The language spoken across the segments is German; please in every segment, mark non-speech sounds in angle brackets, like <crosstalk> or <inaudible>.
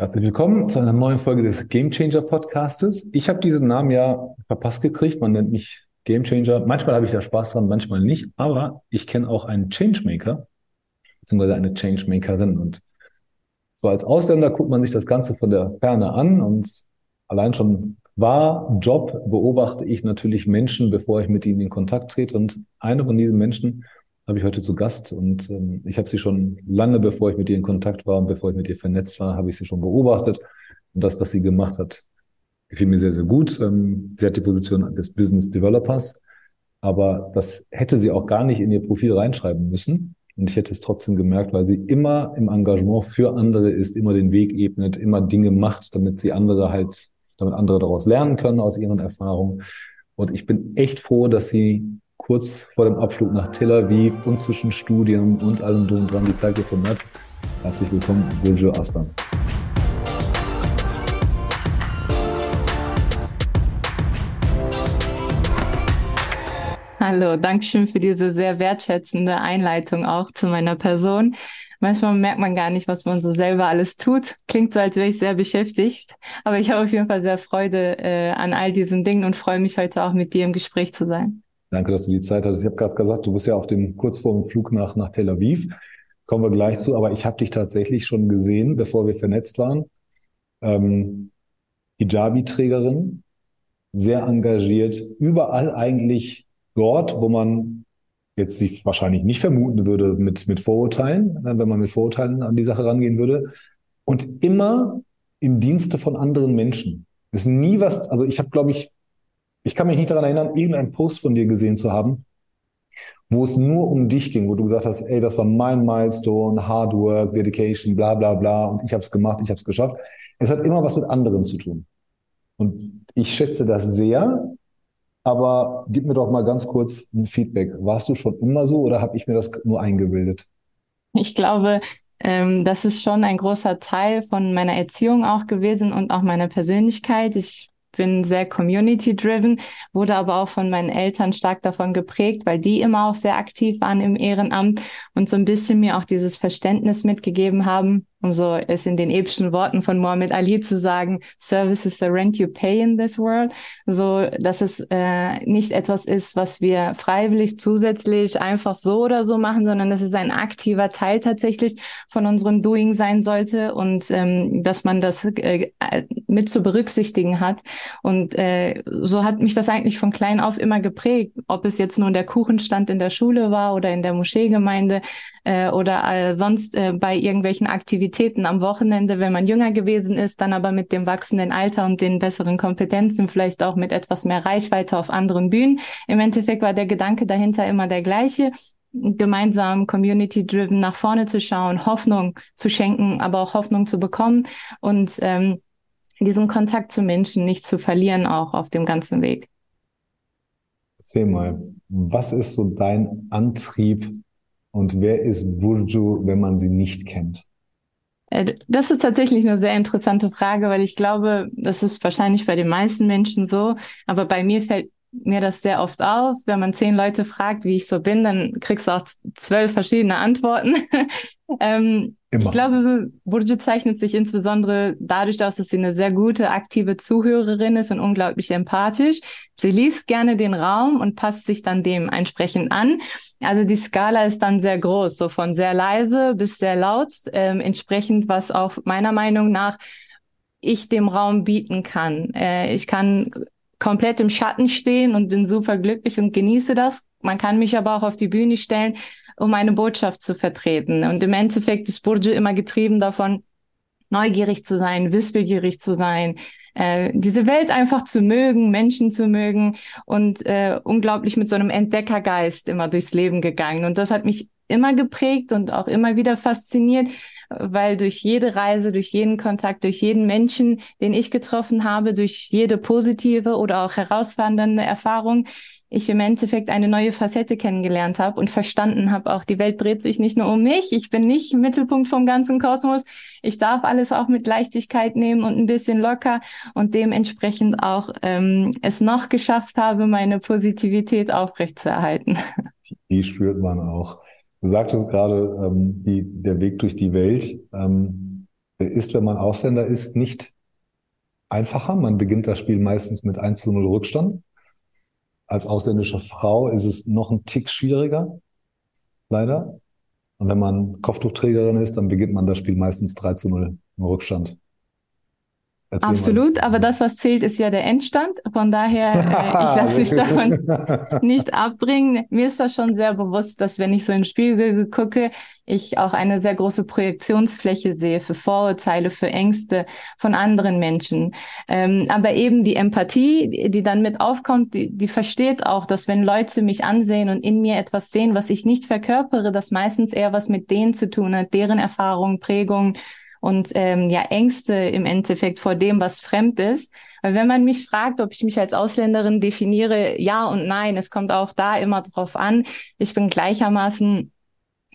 Herzlich willkommen zu einer neuen Folge des Game Changer Podcastes. Ich habe diesen Namen ja verpasst gekriegt. Man nennt mich Game Changer. Manchmal habe ich da Spaß dran, manchmal nicht. Aber ich kenne auch einen Changemaker, beziehungsweise eine Changemakerin. Und so als Ausländer guckt man sich das Ganze von der Ferne an und allein schon war Job beobachte ich natürlich Menschen, bevor ich mit ihnen in Kontakt trete. Und eine von diesen Menschen habe ich heute zu Gast und ähm, ich habe sie schon lange, bevor ich mit ihr in Kontakt war und bevor ich mit ihr vernetzt war, habe ich sie schon beobachtet. Und das, was sie gemacht hat, gefiel mir sehr, sehr gut. Ähm, sie hat die Position des Business Developers, aber das hätte sie auch gar nicht in ihr Profil reinschreiben müssen. Und ich hätte es trotzdem gemerkt, weil sie immer im Engagement für andere ist, immer den Weg ebnet, immer Dinge macht, damit sie andere halt, damit andere daraus lernen können aus ihren Erfahrungen. Und ich bin echt froh, dass sie kurz vor dem Abflug nach Tel Aviv und zwischen Studien und allem drum und dran die Zeit gefunden hat. Herzlich willkommen, Guljo Astan. Hallo, Dankeschön für diese sehr wertschätzende Einleitung auch zu meiner Person. Manchmal merkt man gar nicht, was man so selber alles tut. Klingt so, als wäre ich sehr beschäftigt. Aber ich habe auf jeden Fall sehr Freude äh, an all diesen Dingen und freue mich heute auch mit dir im Gespräch zu sein. Danke, dass du die Zeit hattest. Ich habe gerade gesagt, du bist ja auf dem kurz vor dem Flug nach, nach Tel Aviv. Kommen wir gleich zu, aber ich habe dich tatsächlich schon gesehen, bevor wir vernetzt waren. Ähm, Hijabi-Trägerin, sehr engagiert, überall eigentlich dort, wo man jetzt sie wahrscheinlich nicht vermuten würde mit, mit Vorurteilen, äh, wenn man mit Vorurteilen an die Sache rangehen würde. Und immer im Dienste von anderen Menschen. Ist nie was, also ich habe, glaube ich, ich kann mich nicht daran erinnern, irgendeinen Post von dir gesehen zu haben, wo es nur um dich ging, wo du gesagt hast, ey, das war mein Milestone, Hard Work, Dedication, bla bla bla und ich habe es gemacht, ich habe es geschafft. Es hat immer was mit anderen zu tun. Und ich schätze das sehr, aber gib mir doch mal ganz kurz ein Feedback. Warst du schon immer so oder habe ich mir das nur eingebildet? Ich glaube, ähm, das ist schon ein großer Teil von meiner Erziehung auch gewesen und auch meiner Persönlichkeit. Ich bin sehr community-driven, wurde aber auch von meinen Eltern stark davon geprägt, weil die immer auch sehr aktiv waren im Ehrenamt und so ein bisschen mir auch dieses Verständnis mitgegeben haben, um so es in den epischen Worten von Muhammad Ali zu sagen, Service is the rent you pay in this world, so dass es äh, nicht etwas ist, was wir freiwillig zusätzlich einfach so oder so machen, sondern dass es ein aktiver Teil tatsächlich von unserem Doing sein sollte und ähm, dass man das äh, mit zu berücksichtigen hat. Und äh, so hat mich das eigentlich von klein auf immer geprägt, ob es jetzt nun der Kuchenstand in der Schule war oder in der Moscheegemeinde äh, oder äh, sonst äh, bei irgendwelchen Aktivitäten am Wochenende, wenn man jünger gewesen ist, dann aber mit dem wachsenden Alter und den besseren Kompetenzen, vielleicht auch mit etwas mehr Reichweite auf anderen Bühnen. Im Endeffekt war der Gedanke dahinter immer der gleiche gemeinsam community-driven nach vorne zu schauen, Hoffnung zu schenken, aber auch Hoffnung zu bekommen und ähm, diesen Kontakt zu Menschen nicht zu verlieren, auch auf dem ganzen Weg. Erzähl mal, was ist so dein Antrieb und wer ist Burju, wenn man sie nicht kennt? Äh, das ist tatsächlich eine sehr interessante Frage, weil ich glaube, das ist wahrscheinlich bei den meisten Menschen so, aber bei mir fällt mir das sehr oft auf. Wenn man zehn Leute fragt, wie ich so bin, dann kriegst du auch zwölf verschiedene Antworten. <laughs> ähm, ich glaube, Burju zeichnet sich insbesondere dadurch aus, dass sie eine sehr gute, aktive Zuhörerin ist und unglaublich empathisch. Sie liest gerne den Raum und passt sich dann dem entsprechend an. Also die Skala ist dann sehr groß, so von sehr leise bis sehr laut, ähm, entsprechend, was auch meiner Meinung nach ich dem Raum bieten kann. Äh, ich kann komplett im Schatten stehen und bin super glücklich und genieße das. Man kann mich aber auch auf die Bühne stellen, um eine Botschaft zu vertreten. Und im Endeffekt ist Burju immer getrieben davon, neugierig zu sein, wissbegierig zu sein, äh, diese Welt einfach zu mögen, Menschen zu mögen und äh, unglaublich mit so einem Entdeckergeist immer durchs Leben gegangen. Und das hat mich immer geprägt und auch immer wieder fasziniert, weil durch jede Reise, durch jeden Kontakt, durch jeden Menschen, den ich getroffen habe, durch jede positive oder auch herausfordernde Erfahrung, ich im Endeffekt eine neue Facette kennengelernt habe und verstanden habe, auch die Welt dreht sich nicht nur um mich, ich bin nicht Mittelpunkt vom ganzen Kosmos, ich darf alles auch mit Leichtigkeit nehmen und ein bisschen locker und dementsprechend auch ähm, es noch geschafft habe, meine Positivität aufrechtzuerhalten. Die spürt man auch. Du sagtest gerade, ähm, die, der Weg durch die Welt. Ähm, ist, wenn man Ausländer ist, nicht einfacher. Man beginnt das Spiel meistens mit 1 zu 0 Rückstand. Als ausländische Frau ist es noch ein Tick schwieriger, leider. Und wenn man Kopftuchträgerin ist, dann beginnt man das Spiel meistens 3 zu 0 im Rückstand. Erzähl Absolut, mal. aber das, was zählt, ist ja der Endstand. Von daher, äh, <laughs> ich lasse mich davon <laughs> nicht abbringen. Mir ist das schon sehr bewusst, dass wenn ich so in den Spiegel gucke, ich auch eine sehr große Projektionsfläche sehe für Vorurteile, für Ängste von anderen Menschen. Ähm, aber eben die Empathie, die, die dann mit aufkommt, die, die versteht auch, dass wenn Leute mich ansehen und in mir etwas sehen, was ich nicht verkörpere, das meistens eher was mit denen zu tun hat, deren Erfahrungen, Prägungen und ähm, ja Ängste im Endeffekt vor dem, was fremd ist. Weil wenn man mich fragt, ob ich mich als Ausländerin definiere, ja und nein, es kommt auch da immer drauf an. Ich bin gleichermaßen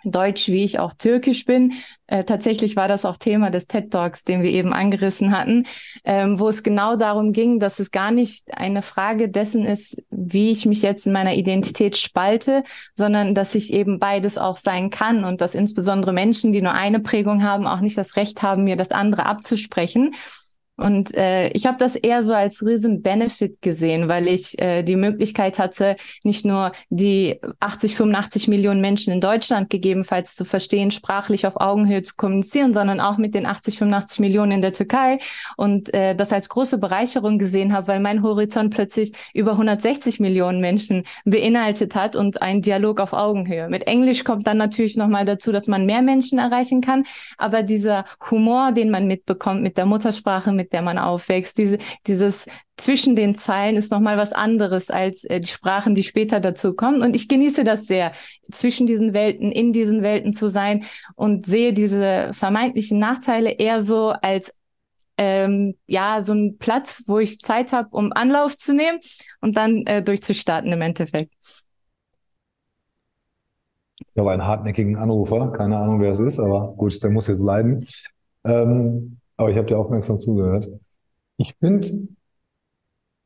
Deutsch, wie ich auch Türkisch bin. Äh, tatsächlich war das auch Thema des TED Talks, den wir eben angerissen hatten, ähm, wo es genau darum ging, dass es gar nicht eine Frage dessen ist, wie ich mich jetzt in meiner Identität spalte, sondern dass ich eben beides auch sein kann und dass insbesondere Menschen, die nur eine Prägung haben, auch nicht das Recht haben, mir das andere abzusprechen. Und äh, ich habe das eher so als riesen Benefit gesehen, weil ich äh, die Möglichkeit hatte, nicht nur die 80, 85 Millionen Menschen in Deutschland gegebenenfalls zu verstehen, sprachlich auf Augenhöhe zu kommunizieren, sondern auch mit den 80, 85 Millionen in der Türkei und äh, das als große Bereicherung gesehen habe, weil mein Horizont plötzlich über 160 Millionen Menschen beinhaltet hat und ein Dialog auf Augenhöhe. Mit Englisch kommt dann natürlich nochmal dazu, dass man mehr Menschen erreichen kann, aber dieser Humor, den man mitbekommt mit der Muttersprache, mit der man aufwächst. Diese, dieses zwischen den Zeilen ist nochmal was anderes als äh, die Sprachen, die später dazu kommen. Und ich genieße das sehr, zwischen diesen Welten, in diesen Welten zu sein und sehe diese vermeintlichen Nachteile eher so als ähm, ja, so ein Platz, wo ich Zeit habe, um Anlauf zu nehmen und dann äh, durchzustarten im Endeffekt. Ich habe einen hartnäckigen Anrufer, keine Ahnung, wer es ist, aber gut, der muss jetzt leiden. Ähm, aber ich habe dir aufmerksam zugehört. Ich finde,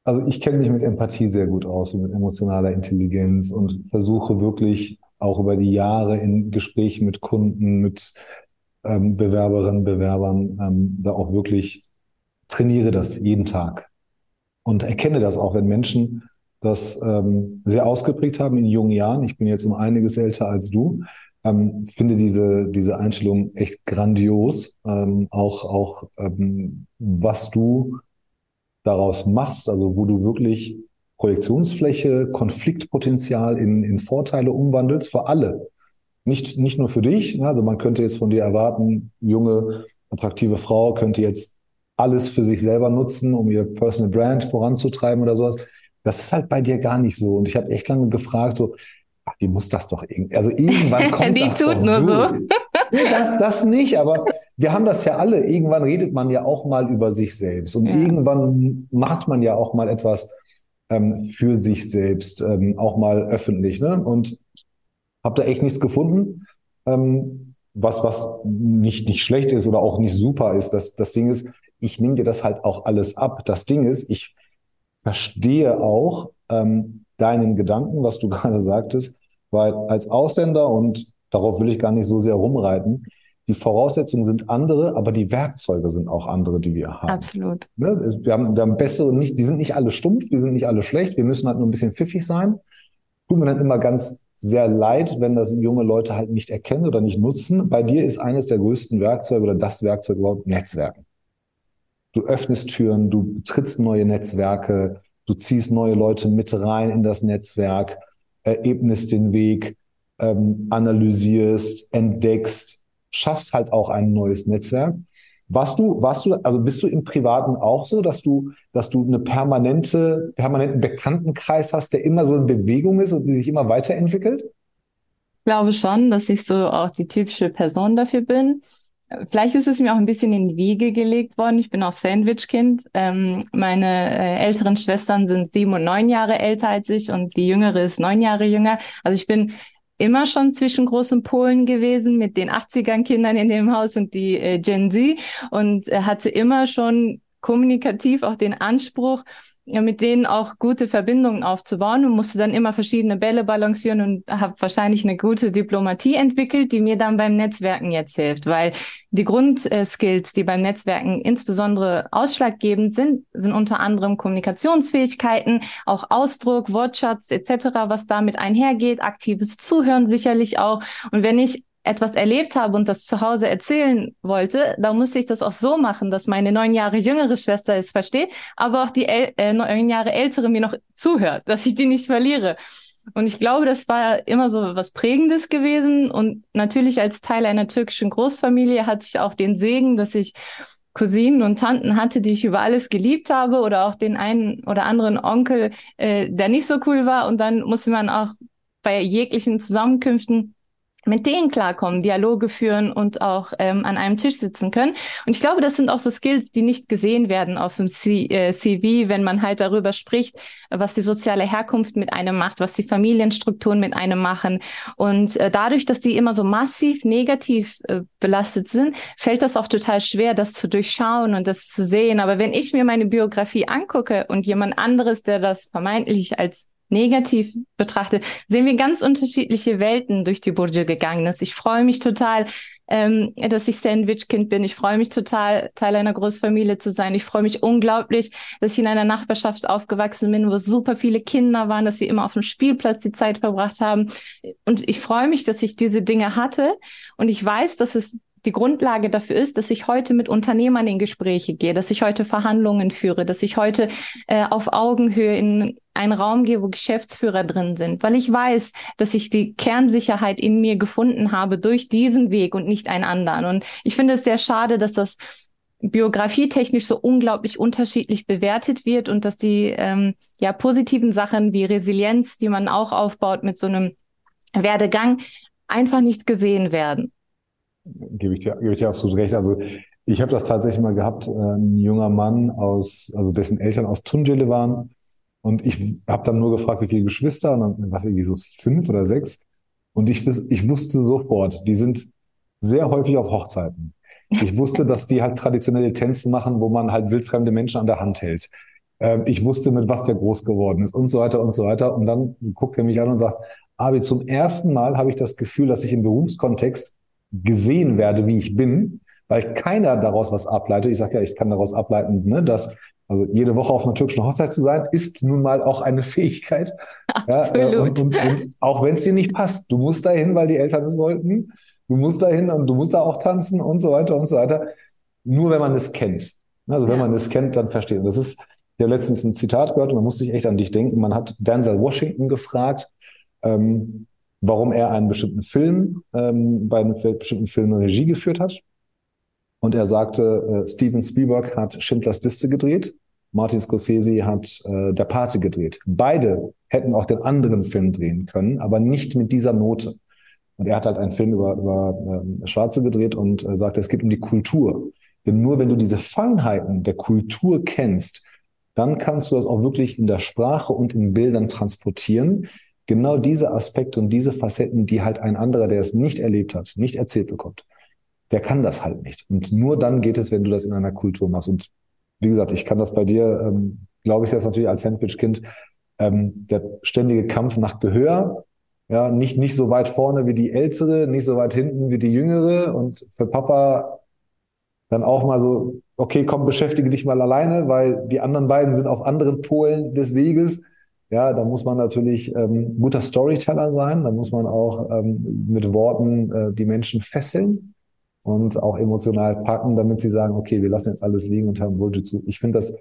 also ich kenne mich mit Empathie sehr gut aus und mit emotionaler Intelligenz und versuche wirklich auch über die Jahre in Gesprächen mit Kunden, mit ähm, Bewerberinnen, Bewerbern, ähm, da auch wirklich trainiere das jeden Tag und erkenne das auch, wenn Menschen das ähm, sehr ausgeprägt haben in jungen Jahren. Ich bin jetzt um einiges älter als du, ähm, finde diese, diese Einstellung echt grandios. Ähm, auch auch ähm, was du daraus machst, also wo du wirklich Projektionsfläche, Konfliktpotenzial in, in Vorteile umwandelst für alle. Nicht, nicht nur für dich. Also man könnte jetzt von dir erwarten, junge, attraktive Frau könnte jetzt alles für sich selber nutzen, um ihr Personal Brand voranzutreiben oder sowas. Das ist halt bei dir gar nicht so. Und ich habe echt lange gefragt, so, ach, die muss das doch irgendwie, also irgendwann <laughs> kommt die das tut doch nur durch. so. Nee, das, das nicht, aber wir haben das ja alle. Irgendwann redet man ja auch mal über sich selbst und ja. irgendwann macht man ja auch mal etwas ähm, für sich selbst, ähm, auch mal öffentlich. Ne? Und habe da echt nichts gefunden, ähm, was, was nicht, nicht schlecht ist oder auch nicht super ist. Das, das Ding ist, ich nehme dir das halt auch alles ab. Das Ding ist, ich verstehe auch, ähm, deinen Gedanken, was du <laughs> gerade sagtest, weil als Ausländer, und darauf will ich gar nicht so sehr rumreiten, die Voraussetzungen sind andere, aber die Werkzeuge sind auch andere, die wir haben. Absolut. Ne? Wir, haben, wir haben bessere, nicht, die sind nicht alle stumpf, die sind nicht alle schlecht, wir müssen halt nur ein bisschen pfiffig sein. Tut mir dann immer ganz sehr leid, wenn das junge Leute halt nicht erkennen oder nicht nutzen. Bei dir ist eines der größten Werkzeuge oder das Werkzeug überhaupt Netzwerken. Du öffnest Türen, du trittst neue Netzwerke, Du ziehst neue Leute mit rein in das Netzwerk, ebnest den Weg, ähm, analysierst, entdeckst, schaffst halt auch ein neues Netzwerk. Warst du, warst du, also bist du im Privaten auch so, dass du, dass du eine permanente, permanenten Bekanntenkreis hast, der immer so in Bewegung ist und die sich immer weiterentwickelt? Ich glaube schon, dass ich so auch die typische Person dafür bin. Vielleicht ist es mir auch ein bisschen in die Wiege gelegt worden. Ich bin auch Sandwich-Kind. Ähm, meine äh, älteren Schwestern sind sieben und neun Jahre älter als ich und die jüngere ist neun Jahre jünger. Also ich bin immer schon zwischen großen Polen gewesen mit den 80ern Kindern in dem Haus und die äh, Gen Z und äh, hatte immer schon kommunikativ auch den Anspruch, mit denen auch gute Verbindungen aufzubauen und musste dann immer verschiedene Bälle balancieren und habe wahrscheinlich eine gute Diplomatie entwickelt, die mir dann beim Netzwerken jetzt hilft, weil die Grundskills, die beim Netzwerken insbesondere ausschlaggebend sind, sind unter anderem Kommunikationsfähigkeiten, auch Ausdruck, Wortschatz etc., was damit einhergeht, aktives Zuhören sicherlich auch. Und wenn ich etwas erlebt habe und das zu Hause erzählen wollte, dann musste ich das auch so machen, dass meine neun Jahre jüngere Schwester es versteht, aber auch die El äh, neun Jahre ältere mir noch zuhört, dass ich die nicht verliere. Und ich glaube, das war immer so was Prägendes gewesen. Und natürlich als Teil einer türkischen Großfamilie hatte ich auch den Segen, dass ich Cousinen und Tanten hatte, die ich über alles geliebt habe, oder auch den einen oder anderen Onkel, äh, der nicht so cool war. Und dann musste man auch bei jeglichen Zusammenkünften mit denen klarkommen, Dialoge führen und auch ähm, an einem Tisch sitzen können. Und ich glaube, das sind auch so Skills, die nicht gesehen werden auf dem C äh, CV, wenn man halt darüber spricht, was die soziale Herkunft mit einem macht, was die Familienstrukturen mit einem machen. Und äh, dadurch, dass die immer so massiv negativ äh, belastet sind, fällt das auch total schwer, das zu durchschauen und das zu sehen. Aber wenn ich mir meine Biografie angucke und jemand anderes, der das vermeintlich als negativ betrachtet, sehen wir ganz unterschiedliche Welten durch die Burju gegangen ist. Ich freue mich total, ähm, dass ich Sandwich-Kind bin. Ich freue mich total, Teil einer Großfamilie zu sein. Ich freue mich unglaublich, dass ich in einer Nachbarschaft aufgewachsen bin, wo super viele Kinder waren, dass wir immer auf dem Spielplatz die Zeit verbracht haben. Und ich freue mich, dass ich diese Dinge hatte. Und ich weiß, dass es die Grundlage dafür ist, dass ich heute mit Unternehmern in Gespräche gehe, dass ich heute Verhandlungen führe, dass ich heute äh, auf Augenhöhe in einen Raum gehe, wo Geschäftsführer drin sind, weil ich weiß, dass ich die Kernsicherheit in mir gefunden habe durch diesen Weg und nicht einen anderen. Und ich finde es sehr schade, dass das biografietechnisch so unglaublich unterschiedlich bewertet wird und dass die ähm, ja positiven Sachen wie Resilienz, die man auch aufbaut mit so einem Werdegang, einfach nicht gesehen werden gebe ich dir, ich dir absolut recht. Also ich habe das tatsächlich mal gehabt, äh, ein junger Mann aus, also dessen Eltern aus Tunjele waren. Und ich habe dann nur gefragt, wie viele Geschwister, und dann war irgendwie so fünf oder sechs. Und ich, ich wusste sofort, die sind sehr häufig auf Hochzeiten. Ich wusste, dass die halt traditionelle Tänze machen, wo man halt wildfremde Menschen an der Hand hält. Ähm, ich wusste, mit was der groß geworden ist und so weiter und so weiter. Und dann guckt er mich an und sagt, Abi, zum ersten Mal habe ich das Gefühl, dass ich im Berufskontext gesehen werde, wie ich bin, weil keiner daraus was ableitet. Ich sage ja, ich kann daraus ableiten, ne, dass also jede Woche auf einer türkischen Hochzeit zu sein, ist nun mal auch eine <laughs> Fähigkeit. Absolut. Ja, und, und, und auch wenn es dir nicht passt, du musst dahin, weil die Eltern es wollten. Du musst dahin und du musst da auch tanzen und so weiter und so weiter. Nur wenn man es kennt. Also wenn ja. man es kennt, dann versteht. Und das ist, ich habe letztens ein Zitat gehört und man musste sich echt an dich denken. Man hat Denzel Washington gefragt, ähm, warum er einen bestimmten Film, ähm, bei einem bestimmten Film Regie geführt hat. Und er sagte, äh, Steven Spielberg hat Schindlers Liste gedreht, Martin Scorsese hat äh, Der Pate gedreht. Beide hätten auch den anderen Film drehen können, aber nicht mit dieser Note. Und er hat halt einen Film über, über äh, Schwarze gedreht und äh, sagte, es geht um die Kultur. Denn nur wenn du diese Feinheiten der Kultur kennst, dann kannst du das auch wirklich in der Sprache und in Bildern transportieren, genau diese Aspekte und diese Facetten, die halt ein anderer, der es nicht erlebt hat, nicht erzählt bekommt, der kann das halt nicht. Und nur dann geht es, wenn du das in einer Kultur machst. Und wie gesagt, ich kann das bei dir, ähm, glaube ich, das natürlich als Sandwich-Kind, ähm, der ständige Kampf nach Gehör, ja, nicht, nicht so weit vorne wie die Ältere, nicht so weit hinten wie die Jüngere und für Papa dann auch mal so, okay, komm, beschäftige dich mal alleine, weil die anderen beiden sind auf anderen Polen des Weges ja, da muss man natürlich ähm, guter Storyteller sein, da muss man auch ähm, mit Worten äh, die Menschen fesseln und auch emotional packen, damit sie sagen, okay, wir lassen jetzt alles liegen und haben Bullshit zu. Ich finde das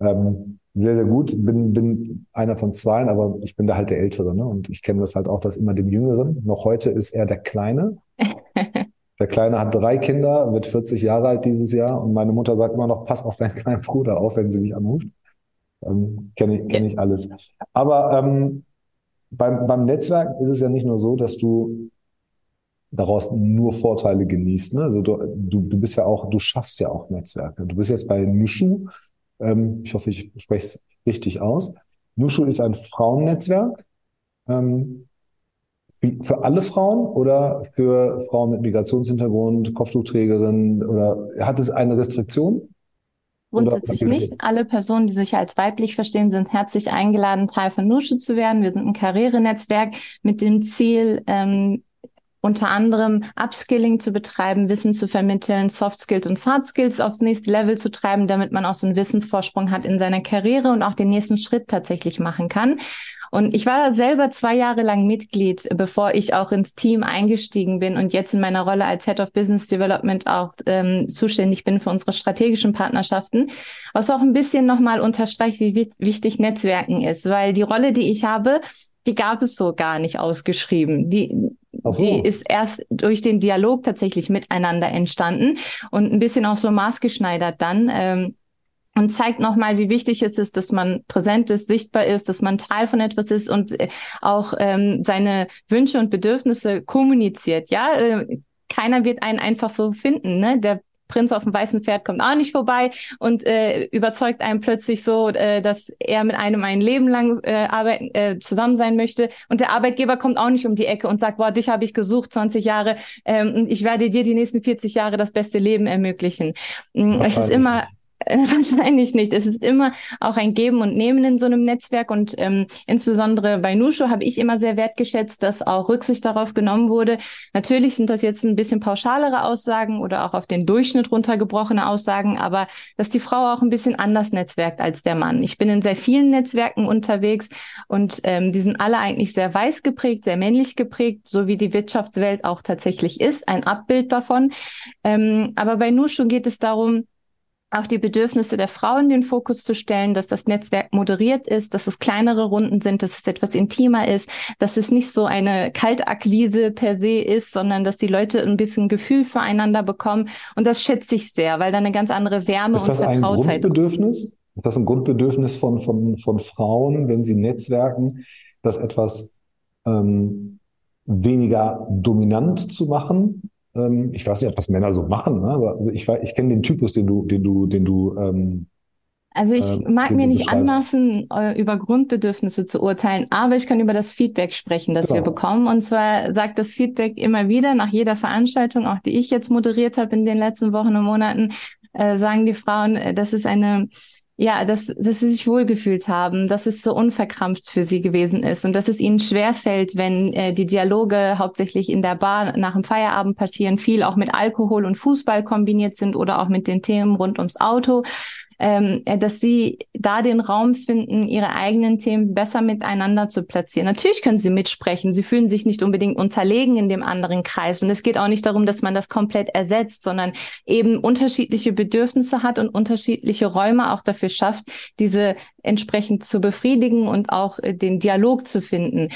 ähm, sehr, sehr gut. Bin, bin einer von zwei, aber ich bin da halt der Ältere. Ne? Und ich kenne das halt auch, dass immer dem Jüngeren, noch heute ist er der Kleine. <laughs> Der Kleine hat drei Kinder, wird 40 Jahre alt dieses Jahr und meine Mutter sagt immer noch, pass auf deinen kleinen Bruder auf, wenn sie mich anruft. Ähm, Kenne ich, kenn ich alles. Aber ähm, beim, beim Netzwerk ist es ja nicht nur so, dass du daraus nur Vorteile genießt. Ne? Also du, du, du bist ja auch, du schaffst ja auch Netzwerke. Du bist jetzt bei Nushu. Ähm, ich hoffe, ich spreche es richtig aus. Nushu ist ein Frauennetzwerk. Ähm, für alle Frauen oder für Frauen mit Migrationshintergrund, Kopftuchträgerin oder hat es eine Restriktion? Grundsätzlich nicht. Alle Personen, die sich als weiblich verstehen, sind herzlich eingeladen, Teil von Nusche zu werden. Wir sind ein Karrierenetzwerk mit dem Ziel, ähm, unter anderem Upskilling zu betreiben, Wissen zu vermitteln, Soft Skills und Hard Skills aufs nächste Level zu treiben, damit man auch so einen Wissensvorsprung hat in seiner Karriere und auch den nächsten Schritt tatsächlich machen kann. Und ich war selber zwei Jahre lang Mitglied, bevor ich auch ins Team eingestiegen bin und jetzt in meiner Rolle als Head of Business Development auch ähm, zuständig bin für unsere strategischen Partnerschaften, was auch ein bisschen nochmal unterstreicht, wie wichtig Netzwerken ist, weil die Rolle, die ich habe, die gab es so gar nicht ausgeschrieben. Die, so. die ist erst durch den Dialog tatsächlich miteinander entstanden und ein bisschen auch so maßgeschneidert dann. Ähm, und zeigt nochmal, wie wichtig es ist, dass man präsent ist, sichtbar ist, dass man Teil von etwas ist und äh, auch ähm, seine Wünsche und Bedürfnisse kommuniziert. Ja, äh, keiner wird einen einfach so finden. Ne? Der Prinz auf dem weißen Pferd kommt auch nicht vorbei und äh, überzeugt einen plötzlich so, äh, dass er mit einem ein Leben lang äh, arbeiten, äh, zusammen sein möchte. Und der Arbeitgeber kommt auch nicht um die Ecke und sagt, boah, dich habe ich gesucht, 20 Jahre, ähm, und ich werde dir die nächsten 40 Jahre das beste Leben ermöglichen. Mm, es ist immer <laughs> Wahrscheinlich nicht. Es ist immer auch ein Geben und Nehmen in so einem Netzwerk und ähm, insbesondere bei Nushu habe ich immer sehr wertgeschätzt, dass auch Rücksicht darauf genommen wurde. Natürlich sind das jetzt ein bisschen pauschalere Aussagen oder auch auf den Durchschnitt runtergebrochene Aussagen, aber dass die Frau auch ein bisschen anders netzwerkt als der Mann. Ich bin in sehr vielen Netzwerken unterwegs und ähm, die sind alle eigentlich sehr weiß geprägt, sehr männlich geprägt, so wie die Wirtschaftswelt auch tatsächlich ist, ein Abbild davon. Ähm, aber bei Nushu geht es darum, auch die Bedürfnisse der Frauen in den Fokus zu stellen, dass das Netzwerk moderiert ist, dass es kleinere Runden sind, dass es etwas intimer ist, dass es nicht so eine Kaltakquise per se ist, sondern dass die Leute ein bisschen Gefühl füreinander bekommen. Und das schätze ich sehr, weil da eine ganz andere Wärme und Vertrautheit. Ist das ein Grundbedürfnis? Ist das ein Grundbedürfnis von, von, von Frauen, wenn sie netzwerken, das etwas ähm, weniger dominant zu machen? Ähm, ich weiß nicht, ob das Männer so machen, ne? aber also ich, ich kenne den Typus, den du, den du, den du ähm, also ich äh, mag mir nicht anmaßen, äh, über Grundbedürfnisse zu urteilen, aber ich kann über das Feedback sprechen, das genau. wir bekommen. Und zwar sagt das Feedback immer wieder, nach jeder Veranstaltung, auch die ich jetzt moderiert habe in den letzten Wochen und Monaten, äh, sagen die Frauen, äh, das ist eine ja, dass, dass sie sich wohlgefühlt haben, dass es so unverkrampft für sie gewesen ist und dass es ihnen schwerfällt, wenn äh, die Dialoge hauptsächlich in der Bar nach dem Feierabend passieren, viel auch mit Alkohol und Fußball kombiniert sind oder auch mit den Themen rund ums Auto, ähm, äh, dass sie da den Raum finden, ihre eigenen Themen besser miteinander zu platzieren. Natürlich können sie mitsprechen. Sie fühlen sich nicht unbedingt unterlegen in dem anderen Kreis. Und es geht auch nicht darum, dass man das komplett ersetzt, sondern eben unterschiedliche Bedürfnisse hat und unterschiedliche Räume auch dafür schafft, diese entsprechend zu befriedigen und auch äh, den Dialog zu finden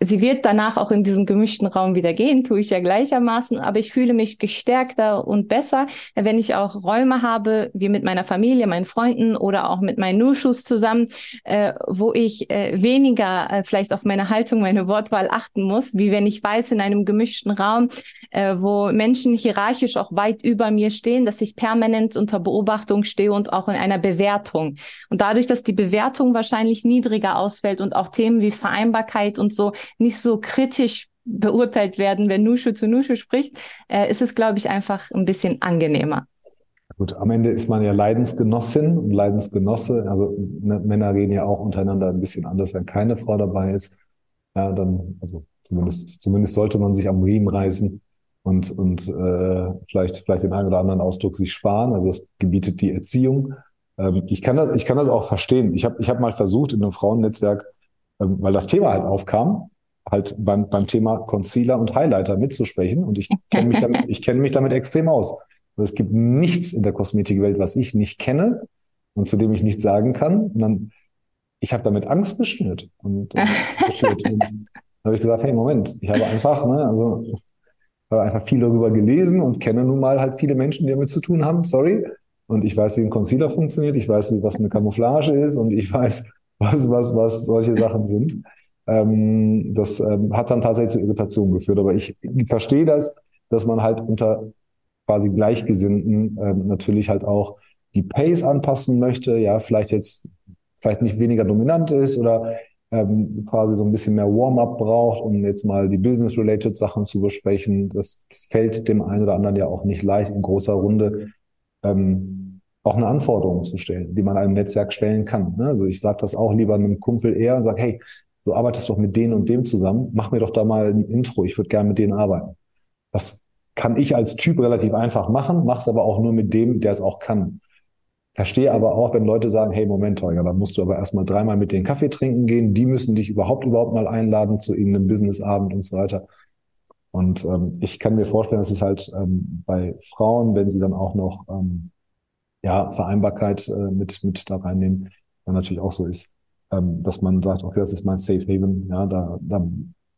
sie wird danach auch in diesen gemischten Raum wieder gehen, tue ich ja gleichermaßen, aber ich fühle mich gestärkter und besser, wenn ich auch Räume habe, wie mit meiner Familie, meinen Freunden oder auch mit meinen Nuschus zusammen, äh, wo ich äh, weniger äh, vielleicht auf meine Haltung, meine Wortwahl achten muss, wie wenn ich weiß, in einem gemischten Raum, äh, wo Menschen hierarchisch auch weit über mir stehen, dass ich permanent unter Beobachtung stehe und auch in einer Bewertung. Und dadurch, dass die Bewertung wahrscheinlich niedriger ausfällt und auch Themen wie Vereinbarkeit und so nicht so kritisch beurteilt werden, wenn Nushu zu Nushu spricht, äh, ist es, glaube ich, einfach ein bisschen angenehmer. Gut, am Ende ist man ja Leidensgenossin und Leidensgenosse. Also ne, Männer reden ja auch untereinander ein bisschen anders, wenn keine Frau dabei ist. Ja, dann, also zumindest, zumindest sollte man sich am Riemen reißen und, und äh, vielleicht, vielleicht den einen oder anderen Ausdruck sich sparen. Also das gebietet die Erziehung. Ähm, ich, kann das, ich kann das auch verstehen. Ich habe ich hab mal versucht, in einem Frauennetzwerk, ähm, weil das Thema halt aufkam, halt beim, beim Thema Concealer und Highlighter mitzusprechen. Und ich kenne mich damit, ich kenne mich damit extrem aus. Also es gibt nichts in der Kosmetikwelt, was ich nicht kenne und zu dem ich nichts sagen kann. Und dann, ich habe damit Angst geschnürt und, und, <laughs> und dann habe ich gesagt, hey, Moment, ich habe einfach, ne, also habe einfach viel darüber gelesen und kenne nun mal halt viele Menschen, die damit zu tun haben. Sorry. Und ich weiß, wie ein Concealer funktioniert. Ich weiß, wie was eine Camouflage ist und ich weiß, was, was, was solche Sachen sind. Ähm, das ähm, hat dann tatsächlich zu Irritationen geführt. Aber ich verstehe das, dass man halt unter quasi Gleichgesinnten ähm, natürlich halt auch die Pace anpassen möchte. Ja, vielleicht jetzt vielleicht nicht weniger dominant ist oder ähm, quasi so ein bisschen mehr Warm-up braucht, um jetzt mal die Business-related Sachen zu besprechen. Das fällt dem einen oder anderen ja auch nicht leicht in großer Runde. Ähm, auch eine Anforderung zu stellen, die man einem Netzwerk stellen kann. Ne? Also ich sage das auch lieber einem Kumpel eher und sage, hey, du arbeitest doch mit denen und dem zusammen, mach mir doch da mal ein Intro, ich würde gerne mit denen arbeiten. Das kann ich als Typ relativ einfach machen, mach's aber auch nur mit dem, der es auch kann. Verstehe aber auch, wenn Leute sagen, hey, Moment, Holger, dann musst du aber erstmal dreimal mit denen Kaffee trinken gehen, die müssen dich überhaupt überhaupt mal einladen zu irgendeinem Businessabend und so weiter. Und ähm, ich kann mir vorstellen, dass es halt ähm, bei Frauen, wenn sie dann auch noch ähm, ja, Vereinbarkeit äh, mit, mit da reinnehmen, dann natürlich auch so ist, ähm, dass man sagt, okay, das ist mein Safe Haven, ja, da, da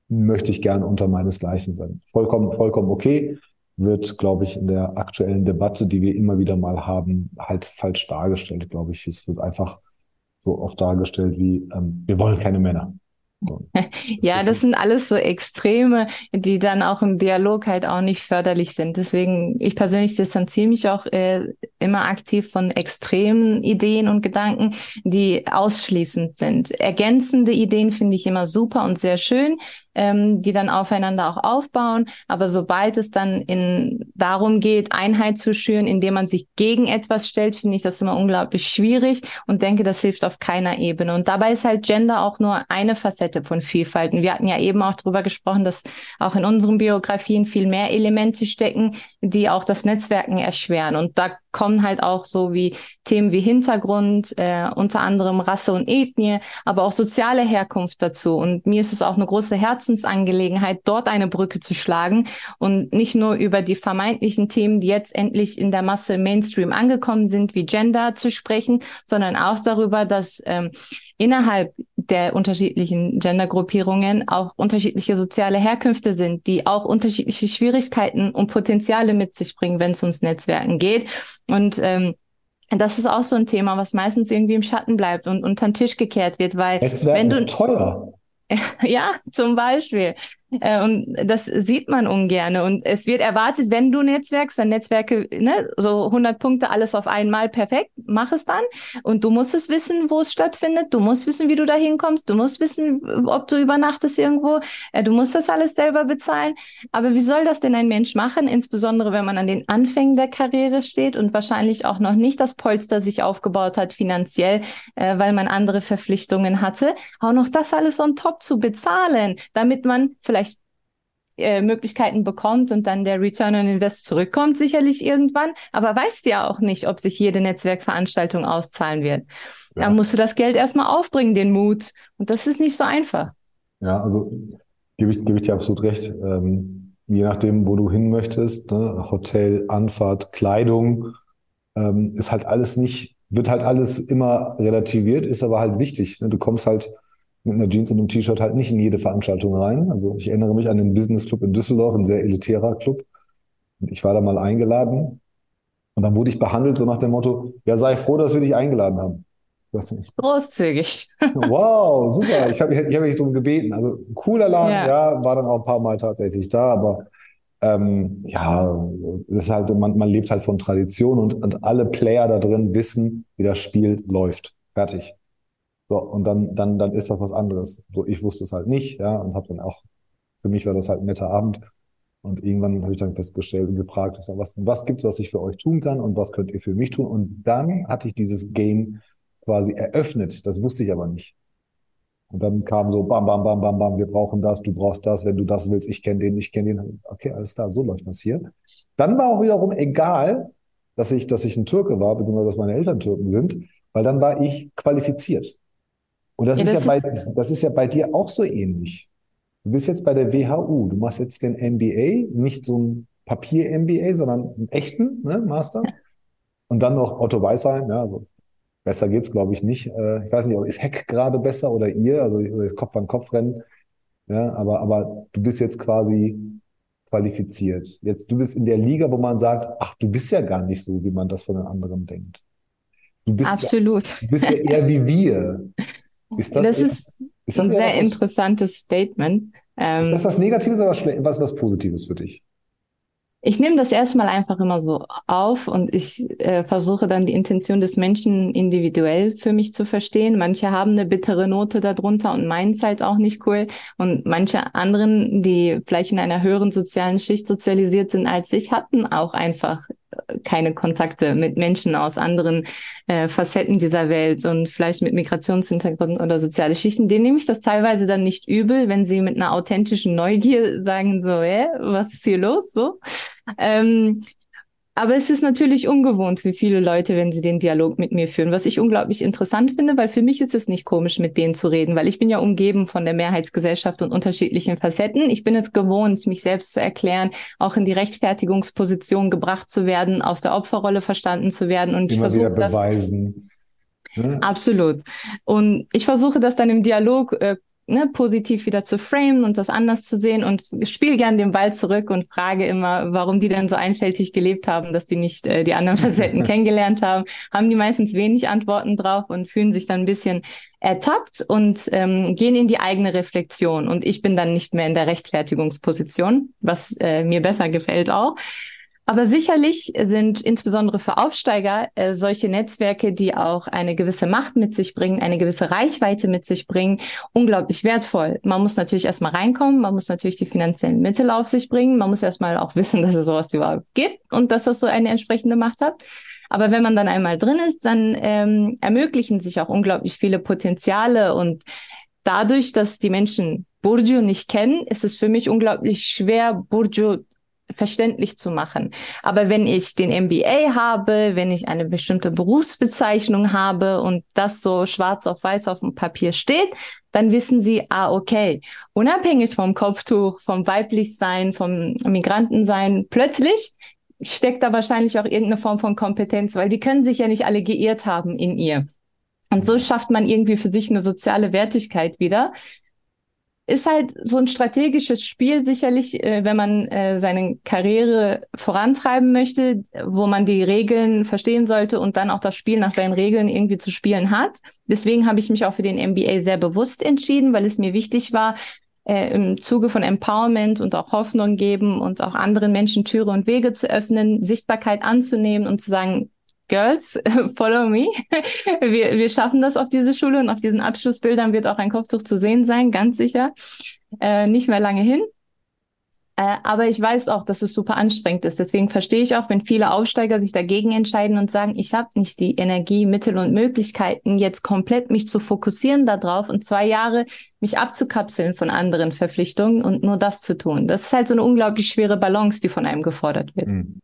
möchte ich gerne unter meinesgleichen sein. Vollkommen, vollkommen okay, wird, glaube ich, in der aktuellen Debatte, die wir immer wieder mal haben, halt falsch dargestellt, glaube ich. Es wird einfach so oft dargestellt wie, ähm, wir wollen keine Männer. Ja, das sind alles so Extreme, die dann auch im Dialog halt auch nicht förderlich sind. Deswegen, ich persönlich distanziere mich auch äh, immer aktiv von extremen Ideen und Gedanken, die ausschließend sind. Ergänzende Ideen finde ich immer super und sehr schön, ähm, die dann aufeinander auch aufbauen. Aber sobald es dann in darum geht, Einheit zu schüren, indem man sich gegen etwas stellt, finde ich das immer unglaublich schwierig und denke, das hilft auf keiner Ebene. Und dabei ist halt Gender auch nur eine Facette von Vielfalt. Und wir hatten ja eben auch darüber gesprochen, dass auch in unseren Biografien viel mehr Elemente stecken, die auch das Netzwerken erschweren. Und da kommen halt auch so wie Themen wie Hintergrund, äh, unter anderem Rasse und Ethnie, aber auch soziale Herkunft dazu. Und mir ist es auch eine große Herzensangelegenheit, dort eine Brücke zu schlagen und nicht nur über die vermeintlichen Themen, die jetzt endlich in der Masse Mainstream angekommen sind, wie Gender zu sprechen, sondern auch darüber, dass ähm, innerhalb der unterschiedlichen Gendergruppierungen auch unterschiedliche soziale Herkünfte sind, die auch unterschiedliche Schwierigkeiten und Potenziale mit sich bringen, wenn es ums Netzwerken geht. Und ähm, das ist auch so ein Thema, was meistens irgendwie im Schatten bleibt und unter den Tisch gekehrt wird, weil Netzwerken wenn du ist teuer. <laughs> ja, zum Beispiel. Äh, und das sieht man ungern. Und es wird erwartet, wenn du netzwerkst, dann Netzwerke, ne, so 100 Punkte, alles auf einmal, perfekt, mach es dann. Und du musst es wissen, wo es stattfindet. Du musst wissen, wie du da hinkommst. Du musst wissen, ob du übernachtest irgendwo. Äh, du musst das alles selber bezahlen. Aber wie soll das denn ein Mensch machen? Insbesondere, wenn man an den Anfängen der Karriere steht und wahrscheinlich auch noch nicht das Polster sich aufgebaut hat finanziell, äh, weil man andere Verpflichtungen hatte. Auch noch das alles on top zu bezahlen, damit man vielleicht äh, Möglichkeiten bekommt und dann der Return on Invest zurückkommt, sicherlich irgendwann, aber weißt ja auch nicht, ob sich jede Netzwerkveranstaltung auszahlen wird. Ja. Da musst du das Geld erstmal aufbringen, den Mut. Und das ist nicht so einfach. Ja, also gebe ich, gebe ich dir absolut recht. Ähm, je nachdem, wo du hin möchtest, ne? Hotel, Anfahrt, Kleidung, ähm, ist halt alles nicht, wird halt alles immer relativiert, ist aber halt wichtig. Ne? Du kommst halt mit einer Jeans und einem T-Shirt halt nicht in jede Veranstaltung rein. Also ich erinnere mich an den Business Club in Düsseldorf, ein sehr elitärer Club. Ich war da mal eingeladen und dann wurde ich behandelt so nach dem Motto, ja, sei froh, dass wir dich eingeladen haben. Großzügig. <laughs> wow, super. Ich habe ich hab mich darum gebeten. Also cooler Laden, ja. ja. war dann auch ein paar Mal tatsächlich da, aber ähm, ja, das ist halt, man, man lebt halt von Tradition und, und alle Player da drin wissen, wie das Spiel läuft. Fertig. So, und dann, dann, dann ist das was anderes. So, ich wusste es halt nicht, ja, und habe dann auch, für mich war das halt ein netter Abend. Und irgendwann habe ich dann festgestellt und gefragt, was, was gibt's, was ich für euch tun kann und was könnt ihr für mich tun? Und dann hatte ich dieses Game quasi eröffnet. Das wusste ich aber nicht. Und dann kam so, bam, bam, bam, bam, bam, wir brauchen das, du brauchst das, wenn du das willst, ich kenne den, ich kenne den. Okay, alles klar, so läuft das hier. Dann war auch wiederum egal, dass ich, dass ich ein Türke war, beziehungsweise dass meine Eltern Türken sind, weil dann war ich qualifiziert. Und das, ja, ist, das ja ist bei, das ist ja bei dir auch so ähnlich. Du bist jetzt bei der WHU, du machst jetzt den MBA, nicht so ein Papier-MBA, sondern einen echten ne, Master. Und dann noch Otto Weisheim, ja, also besser geht's, glaube ich, nicht. Äh, ich weiß nicht, ist Heck gerade besser oder ihr, also Kopf an Kopf rennen. Ja, aber, aber du bist jetzt quasi qualifiziert. Jetzt, du bist in der Liga, wo man sagt, ach, du bist ja gar nicht so, wie man das von den anderen denkt. Du bist Absolut. Ja, du bist ja eher wie wir. <laughs> Ist das, das ist, ist das ein sehr was, interessantes Statement. Ähm, ist das was Negatives oder was, was Positives für dich? Ich nehme das erstmal einfach immer so auf und ich äh, versuche dann die Intention des Menschen individuell für mich zu verstehen. Manche haben eine bittere Note darunter und meinen es halt auch nicht cool. Und manche anderen, die vielleicht in einer höheren sozialen Schicht sozialisiert sind als ich, hatten auch einfach keine Kontakte mit Menschen aus anderen äh, Facetten dieser Welt und vielleicht mit Migrationshintergründen oder soziale Schichten, denen nehme ich das teilweise dann nicht übel, wenn sie mit einer authentischen Neugier sagen so, hä, was ist hier los? So. Ähm, aber es ist natürlich ungewohnt für viele Leute, wenn sie den Dialog mit mir führen, was ich unglaublich interessant finde, weil für mich ist es nicht komisch, mit denen zu reden, weil ich bin ja umgeben von der Mehrheitsgesellschaft und unterschiedlichen Facetten. Ich bin es gewohnt, mich selbst zu erklären, auch in die Rechtfertigungsposition gebracht zu werden, aus der Opferrolle verstanden zu werden und Immer ich versuche beweisen. Das, hm? Absolut. Und ich versuche das dann im Dialog äh, ne, positiv wieder zu framen und das anders zu sehen und spiele gern den Ball zurück und frage immer, warum die denn so einfältig gelebt haben, dass die nicht äh, die anderen <laughs> Facetten <laughs> kennengelernt haben, haben die meistens wenig Antworten drauf und fühlen sich dann ein bisschen ertappt und ähm, gehen in die eigene Reflexion. Und ich bin dann nicht mehr in der Rechtfertigungsposition, was äh, mir besser gefällt auch. Aber sicherlich sind insbesondere für Aufsteiger äh, solche Netzwerke, die auch eine gewisse Macht mit sich bringen, eine gewisse Reichweite mit sich bringen, unglaublich wertvoll. Man muss natürlich erstmal reinkommen, man muss natürlich die finanziellen Mittel auf sich bringen, man muss erstmal auch wissen, <laughs> dass es sowas überhaupt gibt und dass das so eine entsprechende Macht hat. Aber wenn man dann einmal drin ist, dann ähm, ermöglichen sich auch unglaublich viele Potenziale und dadurch, dass die Menschen Burju nicht kennen, ist es für mich unglaublich schwer, Burju verständlich zu machen. Aber wenn ich den MBA habe, wenn ich eine bestimmte Berufsbezeichnung habe und das so schwarz auf weiß auf dem Papier steht, dann wissen sie, ah, okay, unabhängig vom Kopftuch, vom Weiblichsein, vom Migrantensein, plötzlich steckt da wahrscheinlich auch irgendeine Form von Kompetenz, weil die können sich ja nicht alle geirrt haben in ihr. Und so schafft man irgendwie für sich eine soziale Wertigkeit wieder, ist halt so ein strategisches Spiel sicherlich, äh, wenn man äh, seine Karriere vorantreiben möchte, wo man die Regeln verstehen sollte und dann auch das Spiel nach seinen Regeln irgendwie zu spielen hat. Deswegen habe ich mich auch für den MBA sehr bewusst entschieden, weil es mir wichtig war, äh, im Zuge von Empowerment und auch Hoffnung geben und auch anderen Menschen Türe und Wege zu öffnen, Sichtbarkeit anzunehmen und zu sagen, Girls, <laughs> follow me. Wir, wir schaffen das auf diese Schule und auf diesen Abschlussbildern wird auch ein Kopftuch zu sehen sein, ganz sicher. Äh, nicht mehr lange hin. Äh, aber ich weiß auch, dass es super anstrengend ist. Deswegen verstehe ich auch, wenn viele Aufsteiger sich dagegen entscheiden und sagen, ich habe nicht die Energie, Mittel und Möglichkeiten, jetzt komplett mich zu fokussieren darauf und zwei Jahre mich abzukapseln von anderen Verpflichtungen und nur das zu tun. Das ist halt so eine unglaublich schwere Balance, die von einem gefordert wird. Hm.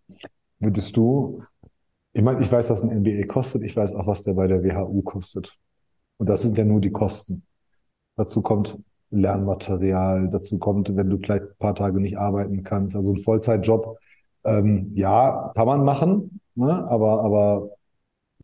Würdest du ich meine, ich weiß, was ein MBA kostet. Ich weiß auch, was der bei der WHU kostet. Und das sind ja nur die Kosten. Dazu kommt Lernmaterial. Dazu kommt, wenn du vielleicht ein paar Tage nicht arbeiten kannst. Also ein Vollzeitjob, ähm, ja, kann man machen. Ne? Aber, aber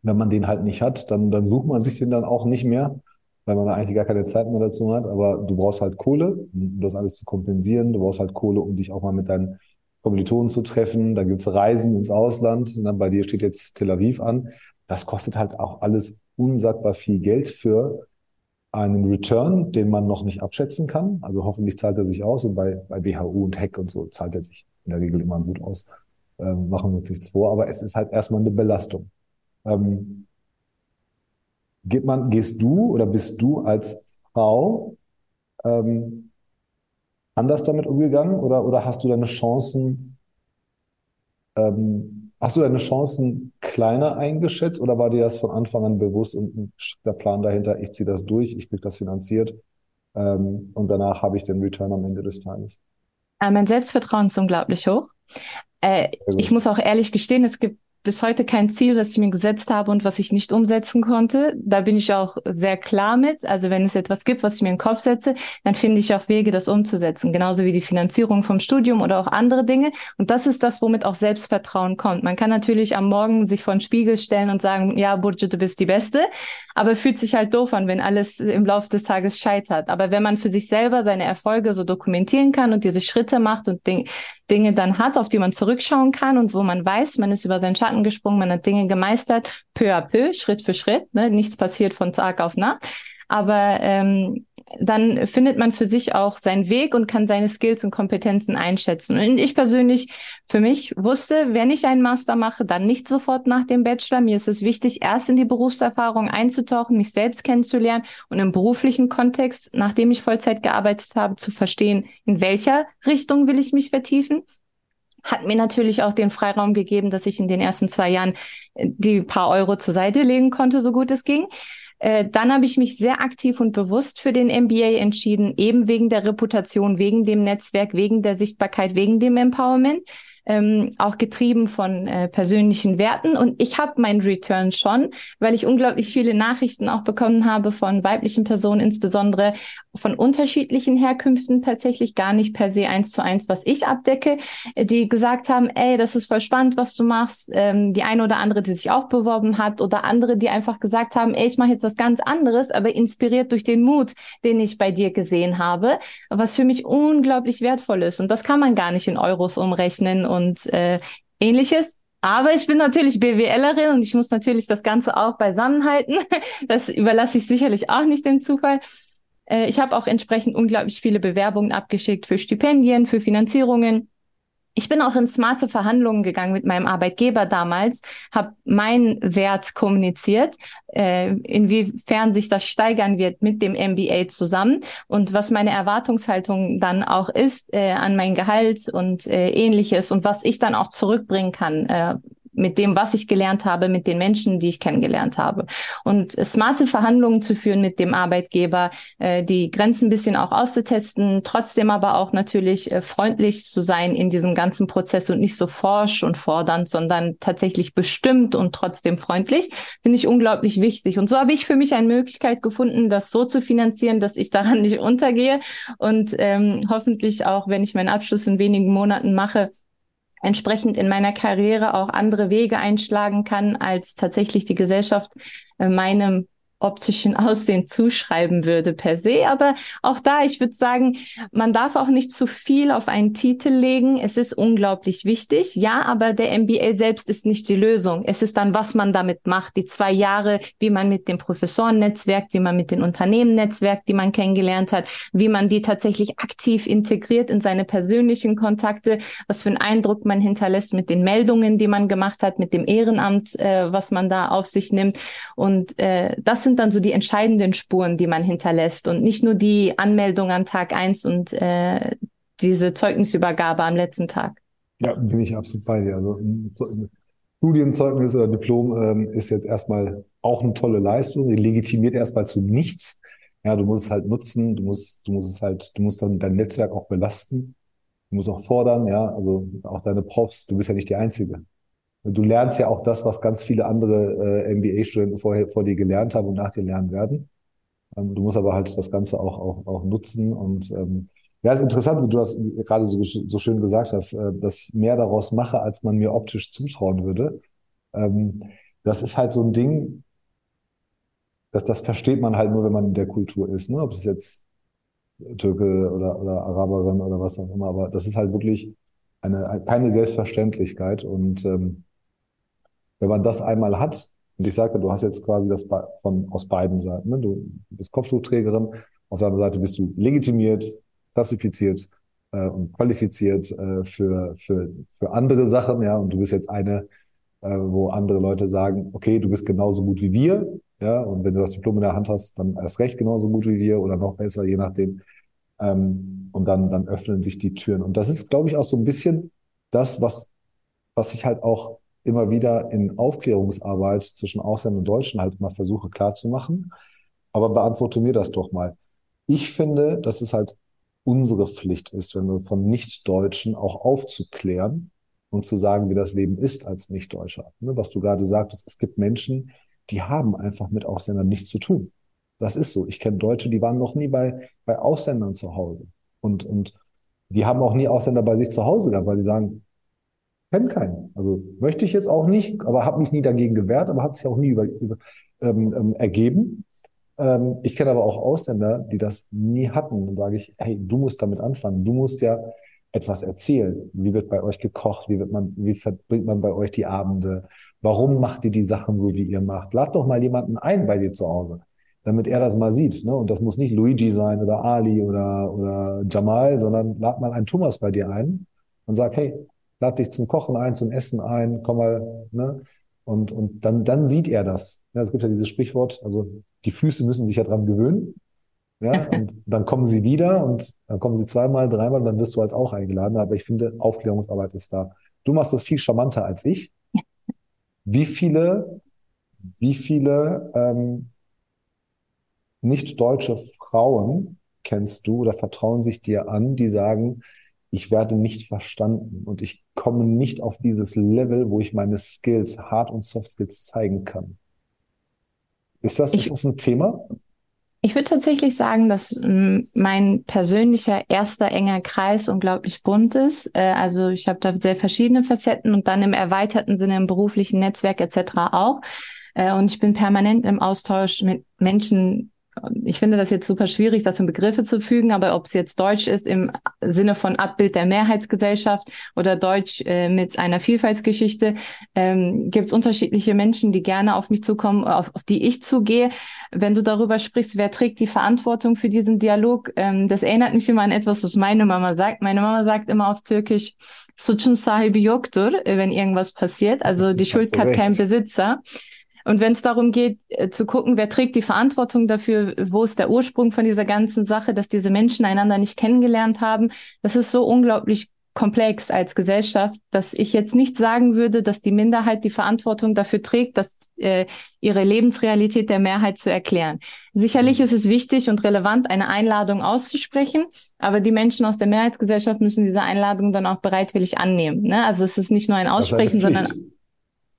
wenn man den halt nicht hat, dann, dann sucht man sich den dann auch nicht mehr, weil man da eigentlich gar keine Zeit mehr dazu hat. Aber du brauchst halt Kohle, um das alles zu kompensieren. Du brauchst halt Kohle, um dich auch mal mit deinen Kommilitonen zu treffen, da gibt's Reisen ins Ausland, dann bei dir steht jetzt Tel Aviv an. Das kostet halt auch alles unsagbar viel Geld für einen Return, den man noch nicht abschätzen kann. Also hoffentlich zahlt er sich aus und bei, bei WHU und Hack und so zahlt er sich in der Regel immer gut aus. Ähm, machen wir uns nichts vor, aber es ist halt erstmal eine Belastung. Ähm, geht man, gehst du oder bist du als Frau ähm, anders damit umgegangen oder, oder hast du deine Chancen, ähm, hast du deine Chancen kleiner eingeschätzt oder war dir das von Anfang an bewusst und der Plan dahinter, ich ziehe das durch, ich kriege das finanziert ähm, und danach habe ich den Return am Ende des Tages? Äh, mein Selbstvertrauen ist unglaublich hoch. Äh, ich muss auch ehrlich gestehen, es gibt bis heute kein Ziel, das ich mir gesetzt habe und was ich nicht umsetzen konnte. Da bin ich auch sehr klar mit. Also wenn es etwas gibt, was ich mir in den Kopf setze, dann finde ich auch Wege, das umzusetzen. Genauso wie die Finanzierung vom Studium oder auch andere Dinge. Und das ist das, womit auch Selbstvertrauen kommt. Man kann natürlich am Morgen sich vor den Spiegel stellen und sagen, ja, Burju, du bist die Beste. Aber fühlt sich halt doof an, wenn alles im Laufe des Tages scheitert. Aber wenn man für sich selber seine Erfolge so dokumentieren kann und diese Schritte macht und Dinge dann hat, auf die man zurückschauen kann und wo man weiß, man ist über seinen Schatten gesprungen, man hat Dinge gemeistert, peu à peu, Schritt für Schritt. Ne? Nichts passiert von Tag auf Nacht. Aber ähm, dann findet man für sich auch seinen Weg und kann seine Skills und Kompetenzen einschätzen. Und ich persönlich für mich wusste, wenn ich einen Master mache, dann nicht sofort nach dem Bachelor. Mir ist es wichtig, erst in die Berufserfahrung einzutauchen, mich selbst kennenzulernen und im beruflichen Kontext, nachdem ich Vollzeit gearbeitet habe, zu verstehen, in welcher Richtung will ich mich vertiefen hat mir natürlich auch den Freiraum gegeben, dass ich in den ersten zwei Jahren äh, die paar Euro zur Seite legen konnte, so gut es ging. Äh, dann habe ich mich sehr aktiv und bewusst für den MBA entschieden, eben wegen der Reputation, wegen dem Netzwerk, wegen der Sichtbarkeit, wegen dem Empowerment ähm, auch getrieben von äh, persönlichen Werten. Und ich habe meinen Return schon, weil ich unglaublich viele Nachrichten auch bekommen habe von weiblichen Personen, insbesondere von unterschiedlichen Herkünften, tatsächlich gar nicht per se eins zu eins, was ich abdecke, die gesagt haben, ey, das ist voll spannend, was du machst. Ähm, die eine oder andere, die sich auch beworben hat oder andere, die einfach gesagt haben, ey, ich mache jetzt was ganz anderes, aber inspiriert durch den Mut, den ich bei dir gesehen habe, was für mich unglaublich wertvoll ist. Und das kann man gar nicht in Euros umrechnen und äh, ähnliches. Aber ich bin natürlich BWLerin und ich muss natürlich das Ganze auch beisammenhalten. <laughs> Das überlasse ich sicherlich auch nicht dem Zufall. Äh, ich habe auch entsprechend unglaublich viele Bewerbungen abgeschickt für Stipendien, für Finanzierungen. Ich bin auch in smarte Verhandlungen gegangen mit meinem Arbeitgeber damals, habe meinen Wert kommuniziert, äh, inwiefern sich das steigern wird mit dem MBA zusammen und was meine Erwartungshaltung dann auch ist äh, an mein Gehalt und äh, ähnliches und was ich dann auch zurückbringen kann äh, mit dem, was ich gelernt habe, mit den Menschen, die ich kennengelernt habe. Und smarte Verhandlungen zu führen mit dem Arbeitgeber, äh, die Grenzen ein bisschen auch auszutesten, trotzdem aber auch natürlich äh, freundlich zu sein in diesem ganzen Prozess und nicht so forsch und fordernd, sondern tatsächlich bestimmt und trotzdem freundlich, finde ich unglaublich wichtig. Und so habe ich für mich eine Möglichkeit gefunden, das so zu finanzieren, dass ich daran nicht untergehe und ähm, hoffentlich auch, wenn ich meinen Abschluss in wenigen Monaten mache, entsprechend in meiner Karriere auch andere Wege einschlagen kann, als tatsächlich die Gesellschaft äh, meinem optischen Aussehen zuschreiben würde per se. Aber auch da, ich würde sagen, man darf auch nicht zu viel auf einen Titel legen. Es ist unglaublich wichtig. Ja, aber der MBA selbst ist nicht die Lösung. Es ist dann, was man damit macht. Die zwei Jahre, wie man mit dem Professoren netzwerkt, wie man mit den Unternehmen netzwerkt, die man kennengelernt hat, wie man die tatsächlich aktiv integriert in seine persönlichen Kontakte, was für einen Eindruck man hinterlässt mit den Meldungen, die man gemacht hat, mit dem Ehrenamt, äh, was man da auf sich nimmt. Und äh, das sind sind dann so die entscheidenden Spuren, die man hinterlässt und nicht nur die Anmeldung an Tag eins und äh, diese Zeugnisübergabe am letzten Tag. Ja, bin ich absolut bei dir. Also Studienzeugnis oder Diplom ähm, ist jetzt erstmal auch eine tolle Leistung, die legitimiert erstmal zu nichts. Ja, du musst es halt nutzen, du musst, du musst es halt, du musst dann dein Netzwerk auch belasten, du musst auch fordern, ja, also auch deine Profs, du bist ja nicht die Einzige. Du lernst ja auch das, was ganz viele andere äh, MBA-Studenten vorher vor dir gelernt haben und nach dir lernen werden. Ähm, du musst aber halt das Ganze auch, auch, auch nutzen. Und ähm, ja, ist interessant, wie du das gerade so, so schön gesagt hast, äh, dass ich mehr daraus mache, als man mir optisch zutrauen würde. Ähm, das ist halt so ein Ding, dass das versteht man halt nur, wenn man in der Kultur ist. Ne? Ob es jetzt Türke oder, oder Araberin oder was auch immer, aber das ist halt wirklich eine, keine Selbstverständlichkeit. Und ähm, wenn man das einmal hat, und ich sage, du hast jetzt quasi das von aus beiden Seiten, ne? du bist Kopftuchträgerin, auf der anderen Seite bist du legitimiert, klassifiziert äh, und qualifiziert äh, für, für, für andere Sachen, ja, und du bist jetzt eine, äh, wo andere Leute sagen, okay, du bist genauso gut wie wir, ja, und wenn du das Diplom in der Hand hast, dann erst recht genauso gut wie wir oder noch besser, je nachdem. Ähm, und dann, dann öffnen sich die Türen. Und das ist, glaube ich, auch so ein bisschen das, was, was ich halt auch immer wieder in Aufklärungsarbeit zwischen Ausländern und Deutschen halt mal versuche klarzumachen. Aber beantworte mir das doch mal. Ich finde, dass es halt unsere Pflicht ist, wenn wir von Nicht-Deutschen auch aufzuklären und zu sagen, wie das Leben ist als Nicht-Deutscher. Ne, was du gerade sagtest, es gibt Menschen, die haben einfach mit Ausländern nichts zu tun. Das ist so. Ich kenne Deutsche, die waren noch nie bei, bei Ausländern zu Hause. Und, und die haben auch nie Ausländer bei sich zu Hause gehabt, weil die sagen, kenne keinen. Also möchte ich jetzt auch nicht, aber habe mich nie dagegen gewehrt, aber hat sich auch nie über, über, ähm, ähm, ergeben. Ähm, ich kenne aber auch Ausländer, die das nie hatten. Dann sage ich, hey, du musst damit anfangen. Du musst ja etwas erzählen. Wie wird bei euch gekocht? Wie wird man, wie verbringt man bei euch die Abende? Warum macht ihr die Sachen so, wie ihr macht? Lad doch mal jemanden ein bei dir zu Hause, damit er das mal sieht. Ne? Und das muss nicht Luigi sein oder Ali oder, oder Jamal, sondern lad mal einen Thomas bei dir ein und sag, hey, lad dich zum Kochen ein, zum Essen ein, komm mal, ne? Und, und dann, dann sieht er das. Ja, es gibt ja dieses Sprichwort, also die Füße müssen sich ja dran gewöhnen. Ja, <laughs> und dann kommen sie wieder und dann kommen sie zweimal, dreimal, dann wirst du halt auch eingeladen. Aber ich finde, Aufklärungsarbeit ist da. Du machst das viel charmanter als ich. <laughs> Wie viele, wie viele ähm, nicht-deutsche Frauen kennst du oder vertrauen sich dir an, die sagen, ich werde nicht verstanden und ich komme nicht auf dieses Level, wo ich meine Skills, Hard- und Soft Skills zeigen kann. Ist das, ich, ist das ein Thema? Ich würde tatsächlich sagen, dass mm, mein persönlicher erster enger Kreis unglaublich bunt ist. Äh, also ich habe da sehr verschiedene Facetten und dann im erweiterten Sinne im beruflichen Netzwerk etc. auch. Äh, und ich bin permanent im Austausch mit Menschen ich finde das jetzt super schwierig, das in Begriffe zu fügen, aber ob es jetzt Deutsch ist im Sinne von Abbild der Mehrheitsgesellschaft oder Deutsch äh, mit einer Vielfaltsgeschichte, ähm, gibt es unterschiedliche Menschen, die gerne auf mich zukommen, auf, auf, die ich zugehe. Wenn du darüber sprichst, wer trägt die Verantwortung für diesen Dialog, ähm, das erinnert mich immer an etwas, was meine Mama sagt. Meine Mama sagt immer auf Türkisch, Suçun sahibi yoktur, wenn irgendwas passiert. Also die <laughs> Schuld hat kein Besitzer. Und wenn es darum geht, äh, zu gucken, wer trägt die Verantwortung dafür, wo ist der Ursprung von dieser ganzen Sache, dass diese Menschen einander nicht kennengelernt haben, das ist so unglaublich komplex als Gesellschaft, dass ich jetzt nicht sagen würde, dass die Minderheit die Verantwortung dafür trägt, dass äh, ihre Lebensrealität der Mehrheit zu erklären. Sicherlich mhm. ist es wichtig und relevant, eine Einladung auszusprechen, aber die Menschen aus der Mehrheitsgesellschaft müssen diese Einladung dann auch bereitwillig annehmen. Ne? Also es ist nicht nur ein Aussprechen, sondern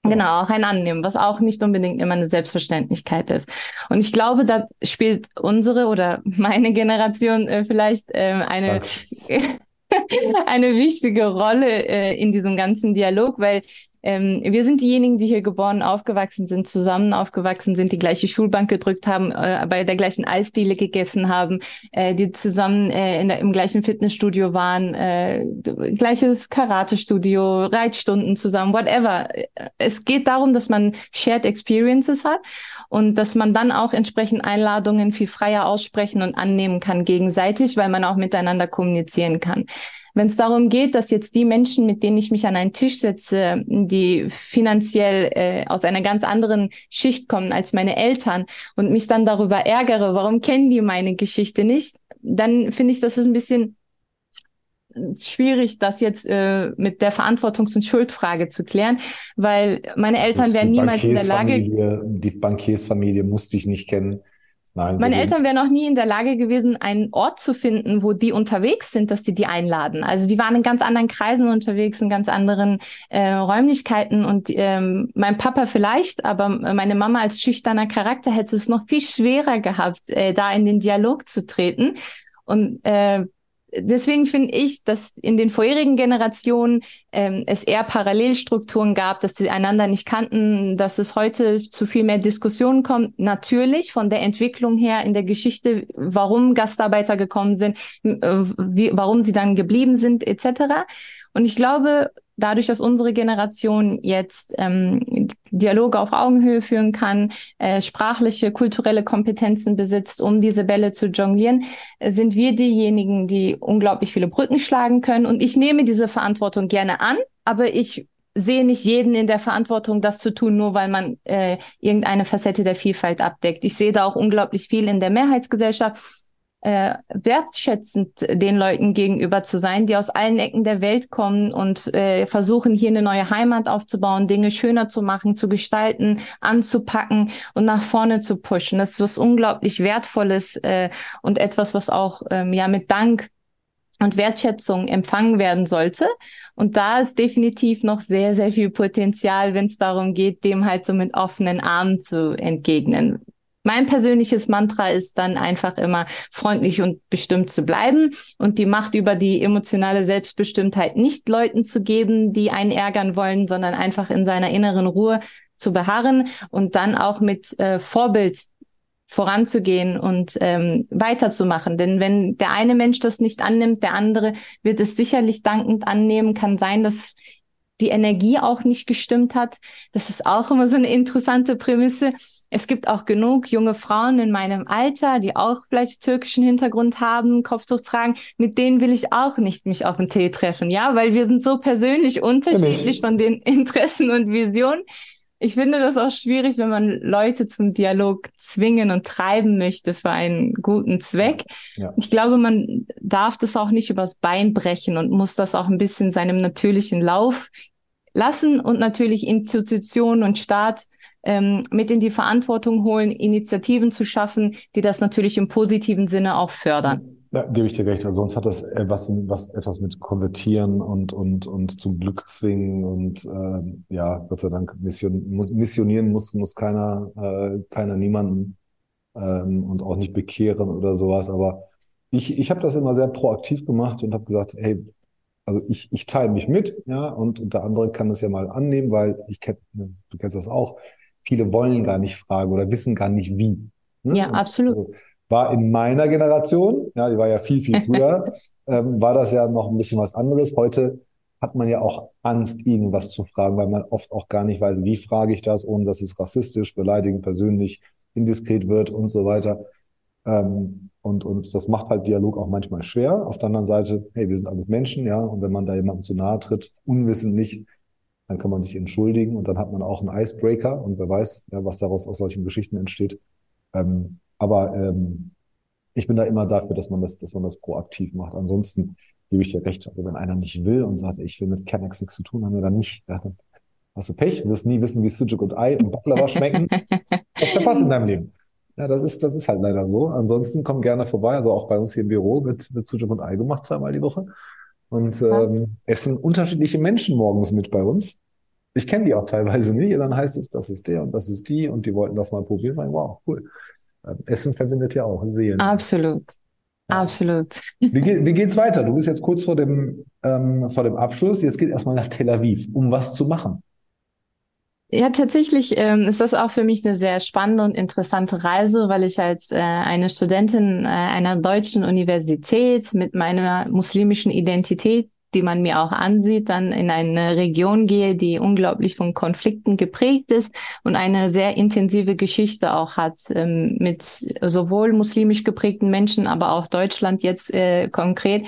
Genau, auch ein Annehmen, was auch nicht unbedingt immer eine Selbstverständlichkeit ist. Und ich glaube, da spielt unsere oder meine Generation äh, vielleicht äh, eine, <laughs> eine wichtige Rolle äh, in diesem ganzen Dialog, weil ähm, wir sind diejenigen, die hier geboren, aufgewachsen sind, zusammen aufgewachsen sind, die gleiche Schulbank gedrückt haben, äh, bei der gleichen Eisdiele gegessen haben, äh, die zusammen äh, der, im gleichen Fitnessstudio waren, äh, gleiches Karatestudio, Reitstunden zusammen, whatever. Es geht darum, dass man Shared Experiences hat und dass man dann auch entsprechend Einladungen viel freier aussprechen und annehmen kann gegenseitig, weil man auch miteinander kommunizieren kann. Wenn es darum geht, dass jetzt die Menschen, mit denen ich mich an einen Tisch setze, die finanziell äh, aus einer ganz anderen Schicht kommen als meine Eltern und mich dann darüber ärgere, warum kennen die meine Geschichte nicht, dann finde ich, das ist ein bisschen schwierig, das jetzt äh, mit der Verantwortungs- und Schuldfrage zu klären, weil meine Eltern wären niemals in der Lage. Die Bankiersfamilie musste ich nicht kennen. Nein, Meine Eltern wären noch nie in der Lage gewesen, einen Ort zu finden, wo die unterwegs sind, dass sie die einladen. Also die waren in ganz anderen Kreisen unterwegs, in ganz anderen äh, Räumlichkeiten. Und ähm, mein Papa vielleicht, aber meine Mama als schüchterner Charakter hätte es noch viel schwerer gehabt, äh, da in den Dialog zu treten. Und äh, deswegen finde ich, dass in den vorherigen Generationen ähm, es eher Parallelstrukturen gab, dass sie einander nicht kannten, dass es heute zu viel mehr Diskussionen kommt. Natürlich von der Entwicklung her in der Geschichte, warum Gastarbeiter gekommen sind, äh, wie, warum sie dann geblieben sind, etc. Und ich glaube, dadurch, dass unsere Generation jetzt ähm, Dialoge auf Augenhöhe führen kann, äh, sprachliche, kulturelle Kompetenzen besitzt, um diese Bälle zu jonglieren, äh, sind wir diejenigen, die unglaublich viele Brücken schlagen können. Und ich nehme diese Verantwortung gerne an, aber ich sehe nicht jeden in der Verantwortung, das zu tun, nur weil man äh, irgendeine Facette der Vielfalt abdeckt. Ich sehe da auch unglaublich viel in der Mehrheitsgesellschaft äh, wertschätzend den Leuten gegenüber zu sein, die aus allen Ecken der Welt kommen und äh, versuchen, hier eine neue Heimat aufzubauen, Dinge schöner zu machen, zu gestalten, anzupacken und nach vorne zu pushen. Das ist was unglaublich Wertvolles äh, und etwas, was auch ähm, ja mit Dank und Wertschätzung empfangen werden sollte. Und da ist definitiv noch sehr, sehr viel Potenzial, wenn es darum geht, dem halt so mit offenen Armen zu entgegnen. Mein persönliches Mantra ist dann einfach immer freundlich und bestimmt zu bleiben und die Macht über die emotionale Selbstbestimmtheit nicht Leuten zu geben, die einen ärgern wollen, sondern einfach in seiner inneren Ruhe zu beharren und dann auch mit äh, Vorbild voranzugehen und ähm, weiterzumachen. Denn wenn der eine Mensch das nicht annimmt, der andere wird es sicherlich dankend annehmen. Kann sein, dass die Energie auch nicht gestimmt hat. Das ist auch immer so eine interessante Prämisse es gibt auch genug junge Frauen in meinem Alter, die auch vielleicht türkischen Hintergrund haben, Kopftuch tragen. Mit denen will ich auch nicht mich auf den Tee treffen, ja, weil wir sind so persönlich unterschiedlich von den <laughs> Interessen und Visionen. ich finde das auch schwierig, wenn man Leute zum Dialog zwingen und treiben möchte für einen guten Zweck. Ja. Ich glaube, man darf das auch nicht übers Bein brechen und muss das auch ein bisschen seinem natürlichen Lauf lassen und natürlich Institutionen und Staat ähm, mit in die Verantwortung holen, Initiativen zu schaffen, die das natürlich im positiven Sinne auch fördern. Ja, gebe ich dir recht. Also sonst hat das etwas, was, etwas mit Konvertieren und, und, und zum Glück zwingen und ähm, ja, Gott sei Dank mission, missionieren muss, muss keiner, äh, keiner niemanden ähm, und auch nicht bekehren oder sowas. Aber ich, ich habe das immer sehr proaktiv gemacht und habe gesagt, hey, also ich, ich teile mich mit, ja, und, und der andere kann das ja mal annehmen, weil ich kenn, du kennst das auch, viele wollen gar nicht fragen oder wissen gar nicht wie. Ne? Ja, und, absolut. Also, war in meiner Generation, ja, die war ja viel, viel früher, <laughs> ähm, war das ja noch ein bisschen was anderes. Heute hat man ja auch Angst, irgendwas zu fragen, weil man oft auch gar nicht weiß, wie frage ich das, ohne dass es rassistisch, beleidigend, persönlich, indiskret wird und so weiter. Ähm, und, und das macht halt Dialog auch manchmal schwer. Auf der anderen Seite, hey, wir sind alles Menschen, ja, und wenn man da jemandem zu nahe tritt, unwissentlich, dann kann man sich entschuldigen und dann hat man auch einen Icebreaker und wer weiß, ja, was daraus aus solchen Geschichten entsteht. Ähm, aber ähm, ich bin da immer dafür, dass man das, dass man das proaktiv macht. Ansonsten gebe ich dir recht. Also wenn einer nicht will und sagt, ich will mit Kennex nichts zu tun haben, wir dann nicht. Ja, dann hast du Pech. Du wirst nie wissen, wie Sujuk und Ei und Baklava schmecken. <laughs> Was verpasst in deinem Leben? Ja, das ist, das ist halt leider so. Ansonsten komm gerne vorbei. Also auch bei uns hier im Büro wird, wird Sujuk und Ei gemacht zweimal die Woche. Und ähm, essen unterschiedliche Menschen morgens mit bei uns. Ich kenne die auch teilweise nicht. Und dann heißt es, das ist der und das ist die und die wollten das mal probieren. Wow, cool. Essen verbindet ja auch Seelen. Absolut. Absolut. Wie, geht, <laughs> wie geht's weiter? Du bist jetzt kurz vor dem, ähm, vor dem Abschluss. Jetzt geht erstmal nach Tel Aviv, um was zu machen. Ja, tatsächlich ähm, ist das auch für mich eine sehr spannende und interessante Reise, weil ich als äh, eine Studentin äh, einer deutschen Universität mit meiner muslimischen Identität die man mir auch ansieht, dann in eine Region gehe, die unglaublich von Konflikten geprägt ist und eine sehr intensive Geschichte auch hat ähm, mit sowohl muslimisch geprägten Menschen, aber auch Deutschland jetzt äh, konkret.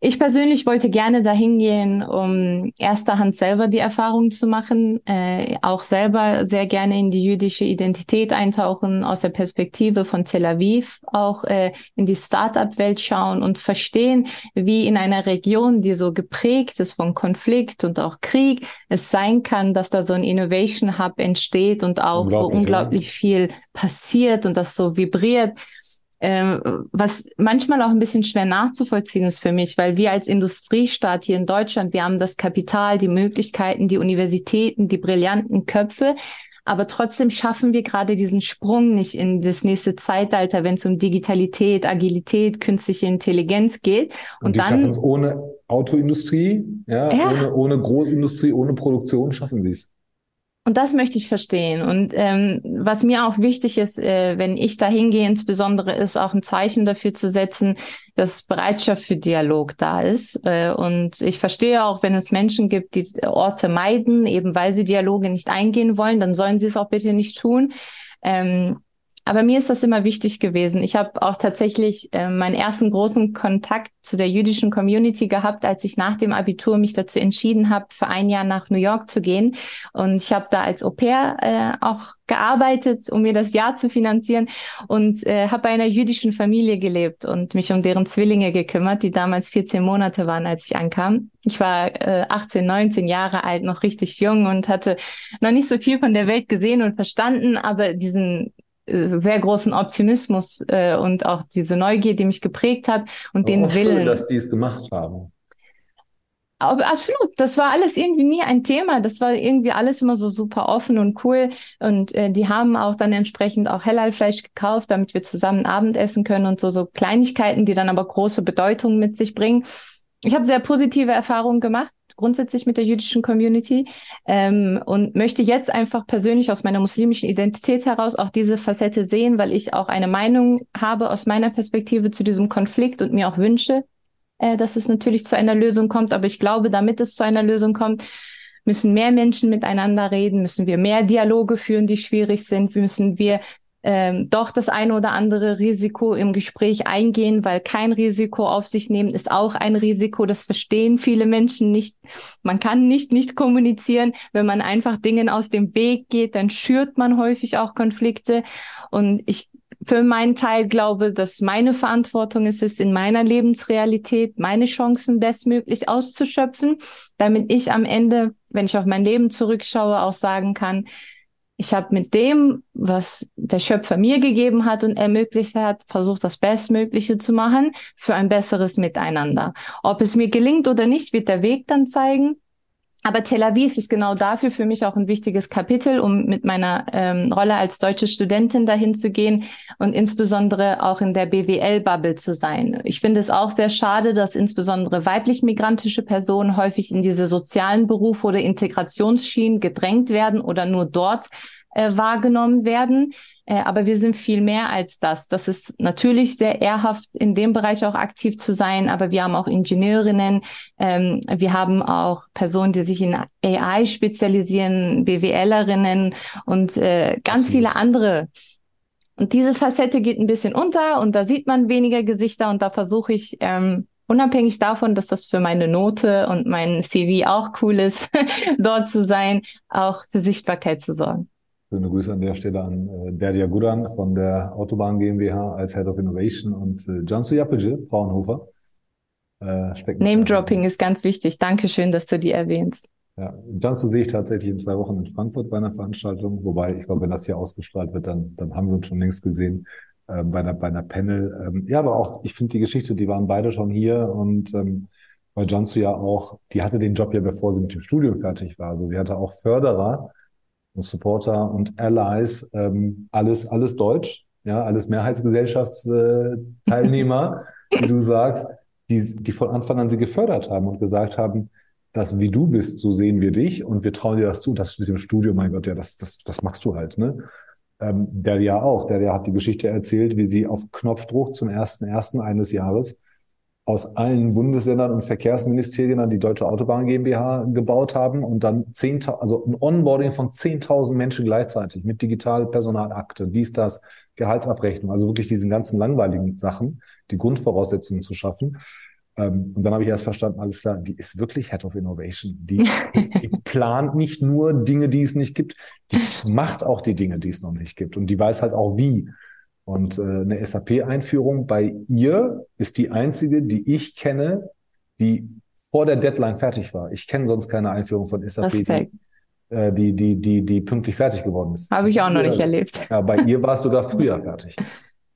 Ich persönlich wollte gerne dahin gehen, um erster Hand selber die Erfahrung zu machen, äh, auch selber sehr gerne in die jüdische Identität eintauchen, aus der Perspektive von Tel Aviv auch äh, in die Start-up-Welt schauen und verstehen, wie in einer Region, die so geprägt ist von Konflikt und auch Krieg, es sein kann, dass da so ein Innovation Hub entsteht und auch so unglaublich ja. viel passiert und das so vibriert äh, was manchmal auch ein bisschen schwer nachzuvollziehen ist für mich, weil wir als Industriestaat hier in Deutschland, wir haben das Kapital, die Möglichkeiten, die Universitäten, die brillanten Köpfe, aber trotzdem schaffen wir gerade diesen Sprung nicht in das nächste Zeitalter, wenn es um Digitalität, Agilität, künstliche Intelligenz geht. Und, und die dann schaffen es ohne Autoindustrie, ja, ja. Ohne, ohne Großindustrie, ohne Produktion schaffen sie es. Und das möchte ich verstehen. Und ähm, was mir auch wichtig ist, äh, wenn ich da hingehe, insbesondere ist auch ein Zeichen dafür zu setzen, dass Bereitschaft für Dialog da ist. Äh, und ich verstehe auch, wenn es Menschen gibt, die Orte meiden, eben weil sie Dialoge nicht eingehen wollen, dann sollen sie es auch bitte nicht tun. Ähm, aber mir ist das immer wichtig gewesen. Ich habe auch tatsächlich äh, meinen ersten großen Kontakt zu der jüdischen Community gehabt, als ich nach dem Abitur mich dazu entschieden habe, für ein Jahr nach New York zu gehen. Und ich habe da als Au pair äh, auch gearbeitet, um mir das Jahr zu finanzieren und äh, habe bei einer jüdischen Familie gelebt und mich um deren Zwillinge gekümmert, die damals 14 Monate waren, als ich ankam. Ich war äh, 18, 19 Jahre alt, noch richtig jung und hatte noch nicht so viel von der Welt gesehen und verstanden, aber diesen sehr großen Optimismus äh, und auch diese Neugier, die mich geprägt hat und Aber den Willen. Schön, dass die es gemacht haben. Aber absolut, das war alles irgendwie nie ein Thema. Das war irgendwie alles immer so super offen und cool. Und äh, die haben auch dann entsprechend auch Hellal-Fleisch gekauft, damit wir zusammen Abendessen können und so so Kleinigkeiten, die dann aber große Bedeutung mit sich bringen. Ich habe sehr positive Erfahrungen gemacht grundsätzlich mit der jüdischen Community ähm, und möchte jetzt einfach persönlich aus meiner muslimischen Identität heraus auch diese Facette sehen, weil ich auch eine Meinung habe aus meiner Perspektive zu diesem Konflikt und mir auch wünsche, äh, dass es natürlich zu einer Lösung kommt. Aber ich glaube, damit es zu einer Lösung kommt, müssen mehr Menschen miteinander reden, müssen wir mehr Dialoge führen, die schwierig sind, müssen wir ähm, doch das eine oder andere Risiko im Gespräch eingehen, weil kein Risiko auf sich nehmen ist auch ein Risiko. Das verstehen viele Menschen nicht. Man kann nicht nicht kommunizieren. Wenn man einfach Dingen aus dem Weg geht, dann schürt man häufig auch Konflikte. Und ich für meinen Teil glaube, dass meine Verantwortung ist es, in meiner Lebensrealität meine Chancen bestmöglich auszuschöpfen, damit ich am Ende, wenn ich auf mein Leben zurückschaue, auch sagen kann, ich habe mit dem, was der Schöpfer mir gegeben hat und ermöglicht hat, versucht, das Bestmögliche zu machen für ein besseres Miteinander. Ob es mir gelingt oder nicht, wird der Weg dann zeigen. Aber Tel Aviv ist genau dafür für mich auch ein wichtiges Kapitel, um mit meiner ähm, Rolle als deutsche Studentin dahin zu gehen und insbesondere auch in der BWL-Bubble zu sein. Ich finde es auch sehr schade, dass insbesondere weiblich-migrantische Personen häufig in diese sozialen Berufe oder Integrationsschienen gedrängt werden oder nur dort äh, wahrgenommen werden. Äh, aber wir sind viel mehr als das. Das ist natürlich sehr ehrhaft, in dem Bereich auch aktiv zu sein, aber wir haben auch Ingenieurinnen, ähm, wir haben auch Personen, die sich in AI spezialisieren, BWLerinnen und äh, ganz viele andere. Und diese Facette geht ein bisschen unter und da sieht man weniger Gesichter und da versuche ich ähm, unabhängig davon, dass das für meine Note und mein CV auch cool ist, <laughs> dort zu sein, auch für Sichtbarkeit zu sorgen. Schöne Grüße an der Stelle an äh, Derdia Gudan von der Autobahn GmbH als Head of Innovation und äh, Jansu Jappeje, Fraunhofer. Äh, Name-Dropping ist ganz wichtig. Dankeschön, dass du die erwähnst. Ja, Jansu sehe ich tatsächlich in zwei Wochen in Frankfurt bei einer Veranstaltung. Wobei, ich glaube, wenn das hier ausgestrahlt wird, dann, dann haben wir uns schon längst gesehen äh, bei, einer, bei einer Panel. Ähm, ja, aber auch, ich finde die Geschichte, die waren beide schon hier und ähm, weil Jansu ja auch, die hatte den Job ja, bevor sie mit dem Studium fertig war. Also die hatte auch Förderer, Supporter und Allies, ähm, alles, alles Deutsch, ja, alles Mehrheitsgesellschaftsteilnehmer, <laughs> wie du sagst, die, die von Anfang an sie gefördert haben und gesagt haben, dass wie du bist, so sehen wir dich und wir trauen dir das zu. Das mit dem Studio, mein Gott, ja, das, das, das machst du halt, ne? Ähm, der ja auch, der, der hat die Geschichte erzählt, wie sie auf Knopfdruck zum ersten ersten eines Jahres aus allen Bundesländern und Verkehrsministerien an die Deutsche Autobahn GmbH gebaut haben und dann 10.000, also ein Onboarding von 10.000 Menschen gleichzeitig mit digital Personalakte, dies, das, Gehaltsabrechnung, also wirklich diesen ganzen langweiligen Sachen, die Grundvoraussetzungen zu schaffen. Ähm, und dann habe ich erst verstanden, alles klar, die ist wirklich Head of Innovation. Die, die <laughs> plant nicht nur Dinge, die es nicht gibt, die macht auch die Dinge, die es noch nicht gibt. Und die weiß halt auch wie. Und äh, eine SAP-Einführung bei ihr ist die einzige, die ich kenne, die vor der Deadline fertig war. Ich kenne sonst keine Einführung von SAP, die, äh, die, die, die, die pünktlich fertig geworden ist. Habe ich auch noch nicht erlebt. Ja, bei ihr war es sogar <laughs> früher fertig.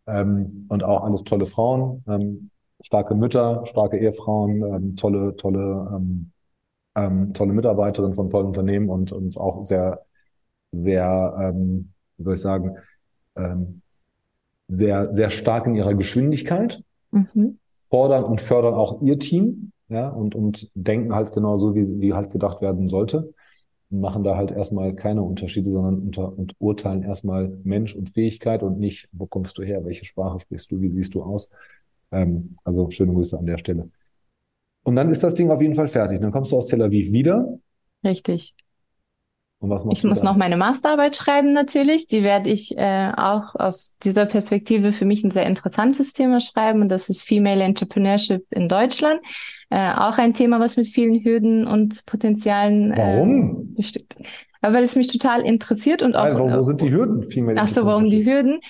Ähm, und auch alles tolle Frauen, ähm, starke Mütter, starke Ehefrauen, ähm, tolle, tolle, ähm, ähm, tolle Mitarbeiterinnen von tollen Unternehmen und, und auch sehr, sehr, ähm, wie soll ich sagen, ähm, sehr, sehr stark in ihrer Geschwindigkeit, mhm. fordern und fördern auch ihr Team, ja, und, und denken halt genauso, wie, wie halt gedacht werden sollte. Und machen da halt erstmal keine Unterschiede, sondern unter, und urteilen erstmal Mensch und Fähigkeit und nicht, wo kommst du her, welche Sprache sprichst du, wie siehst du aus. Ähm, also schöne Grüße an der Stelle. Und dann ist das Ding auf jeden Fall fertig. Dann kommst du aus Tel Aviv wieder. Richtig ich muss noch meine Masterarbeit schreiben natürlich. Die werde ich äh, auch aus dieser Perspektive für mich ein sehr interessantes Thema schreiben. Und das ist Female Entrepreneurship in Deutschland. Äh, auch ein Thema, was mit vielen Hürden und Potenzialen äh, warum? bestückt. weil es mich total interessiert und auch. Also, wo sind die Hürden? Female Ach so, warum die Hürden?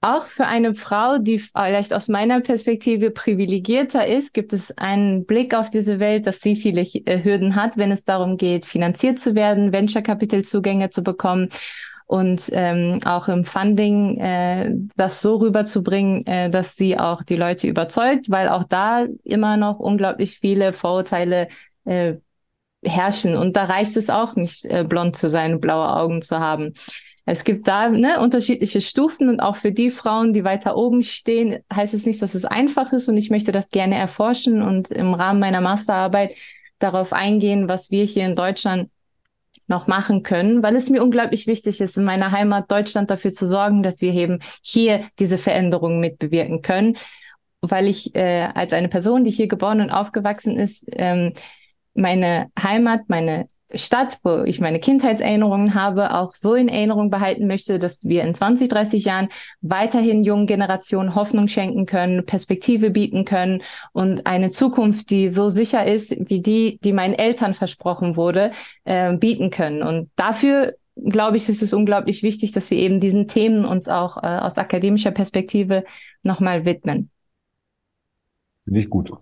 Auch für eine Frau, die vielleicht aus meiner Perspektive privilegierter ist, gibt es einen Blick auf diese Welt, dass sie viele äh, Hürden hat, wenn es darum geht, finanziert zu werden, Venture-Capital-Zugänge zu bekommen und ähm, auch im Funding äh, das so rüberzubringen, äh, dass sie auch die Leute überzeugt, weil auch da immer noch unglaublich viele Vorurteile äh, herrschen. Und da reicht es auch nicht, äh, blond zu sein, blaue Augen zu haben. Es gibt da ne, unterschiedliche Stufen und auch für die Frauen, die weiter oben stehen, heißt es nicht, dass es einfach ist und ich möchte das gerne erforschen und im Rahmen meiner Masterarbeit darauf eingehen, was wir hier in Deutschland noch machen können, weil es mir unglaublich wichtig ist, in meiner Heimat Deutschland dafür zu sorgen, dass wir eben hier diese Veränderungen mitbewirken können, weil ich äh, als eine Person, die hier geboren und aufgewachsen ist, ähm, meine Heimat, meine Stadt, wo ich meine Kindheitserinnerungen habe, auch so in Erinnerung behalten möchte, dass wir in 20, 30 Jahren weiterhin jungen Generationen Hoffnung schenken können, Perspektive bieten können und eine Zukunft, die so sicher ist, wie die, die meinen Eltern versprochen wurde, äh, bieten können. Und dafür glaube ich, ist es unglaublich wichtig, dass wir eben diesen Themen uns auch äh, aus akademischer Perspektive nochmal widmen. Finde ich gut.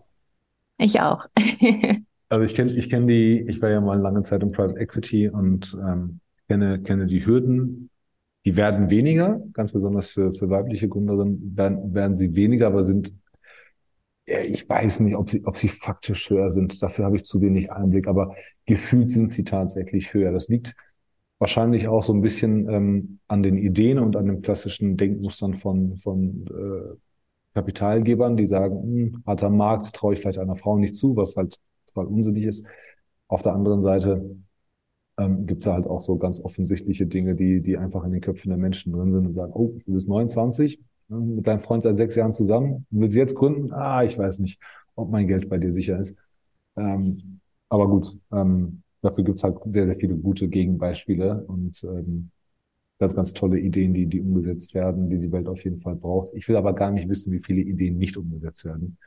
Ich auch. <laughs> Also ich kenne ich kenn die, ich war ja mal lange Zeit im Private Equity und ähm, kenne, kenne die Hürden. Die werden weniger, ganz besonders für, für weibliche Gründerinnen werden, werden sie weniger, aber sind, ja, ich weiß nicht, ob sie, ob sie faktisch höher sind. Dafür habe ich zu wenig Einblick, aber gefühlt sind sie tatsächlich höher. Das liegt wahrscheinlich auch so ein bisschen ähm, an den Ideen und an den klassischen Denkmustern von, von äh, Kapitalgebern, die sagen, hm, harter Markt traue ich vielleicht einer Frau nicht zu, was halt total unsinnig ist. Auf der anderen Seite ähm, gibt es halt auch so ganz offensichtliche Dinge, die, die einfach in den Köpfen der Menschen drin sind und sagen, oh, du bist 29, ne, mit deinem Freund seit sechs Jahren zusammen, willst jetzt gründen? Ah, ich weiß nicht, ob mein Geld bei dir sicher ist. Ähm, aber gut, ähm, dafür gibt es halt sehr, sehr viele gute Gegenbeispiele und ähm, ganz, ganz tolle Ideen, die, die umgesetzt werden, die die Welt auf jeden Fall braucht. Ich will aber gar nicht wissen, wie viele Ideen nicht umgesetzt werden.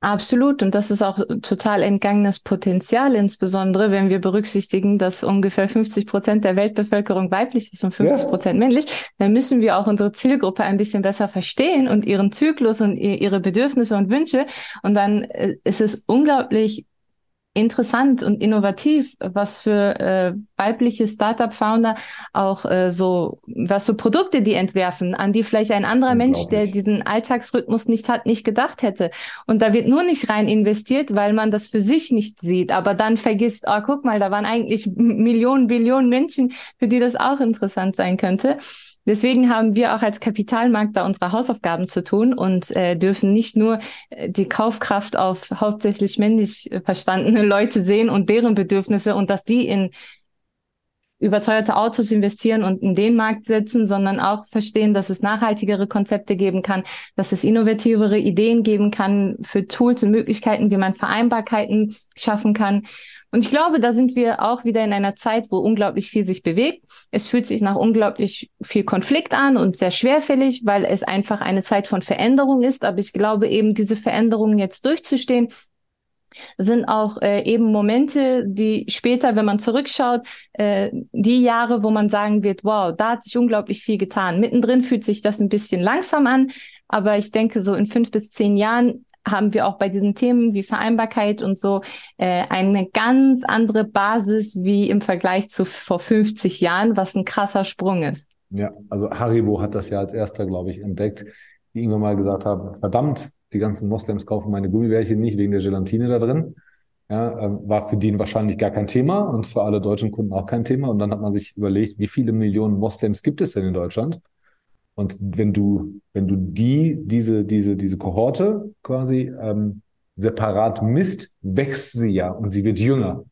Absolut. Und das ist auch total entgangenes Potenzial, insbesondere wenn wir berücksichtigen, dass ungefähr 50 Prozent der Weltbevölkerung weiblich ist und 50 Prozent ja. männlich. Dann müssen wir auch unsere Zielgruppe ein bisschen besser verstehen und ihren Zyklus und ihre Bedürfnisse und Wünsche. Und dann äh, ist es unglaublich interessant und innovativ, was für äh, weibliche Startup-Founder auch äh, so, was so Produkte die entwerfen, an die vielleicht ein anderer Mensch, der diesen Alltagsrhythmus nicht hat, nicht gedacht hätte. Und da wird nur nicht rein investiert, weil man das für sich nicht sieht, aber dann vergisst, oh, guck mal, da waren eigentlich <laughs> Millionen, Billionen Menschen, für die das auch interessant sein könnte. Deswegen haben wir auch als Kapitalmarkt da unsere Hausaufgaben zu tun und äh, dürfen nicht nur äh, die Kaufkraft auf hauptsächlich männlich äh, verstandene Leute sehen und deren Bedürfnisse und dass die in überteuerte Autos investieren und in den Markt setzen, sondern auch verstehen, dass es nachhaltigere Konzepte geben kann, dass es innovativere Ideen geben kann für Tools und Möglichkeiten, wie man Vereinbarkeiten schaffen kann. Und ich glaube, da sind wir auch wieder in einer Zeit, wo unglaublich viel sich bewegt. Es fühlt sich nach unglaublich viel Konflikt an und sehr schwerfällig, weil es einfach eine Zeit von Veränderung ist. Aber ich glaube eben, diese Veränderungen jetzt durchzustehen, sind auch äh, eben Momente, die später, wenn man zurückschaut, äh, die Jahre, wo man sagen wird, wow, da hat sich unglaublich viel getan. Mittendrin fühlt sich das ein bisschen langsam an, aber ich denke, so in fünf bis zehn Jahren haben wir auch bei diesen Themen wie Vereinbarkeit und so äh, eine ganz andere Basis wie im Vergleich zu vor 50 Jahren, was ein krasser Sprung ist. Ja, also Haribo hat das ja als erster, glaube ich, entdeckt, die irgendwann mal gesagt haben, verdammt, die ganzen Moslems kaufen meine Gummibärchen nicht wegen der Gelatine da drin. Ja, ähm, war für die wahrscheinlich gar kein Thema und für alle deutschen Kunden auch kein Thema. Und dann hat man sich überlegt, wie viele Millionen Moslems gibt es denn in Deutschland? Und wenn du, wenn du die, diese, diese, diese Kohorte quasi ähm, separat misst, wächst sie ja und sie wird jünger.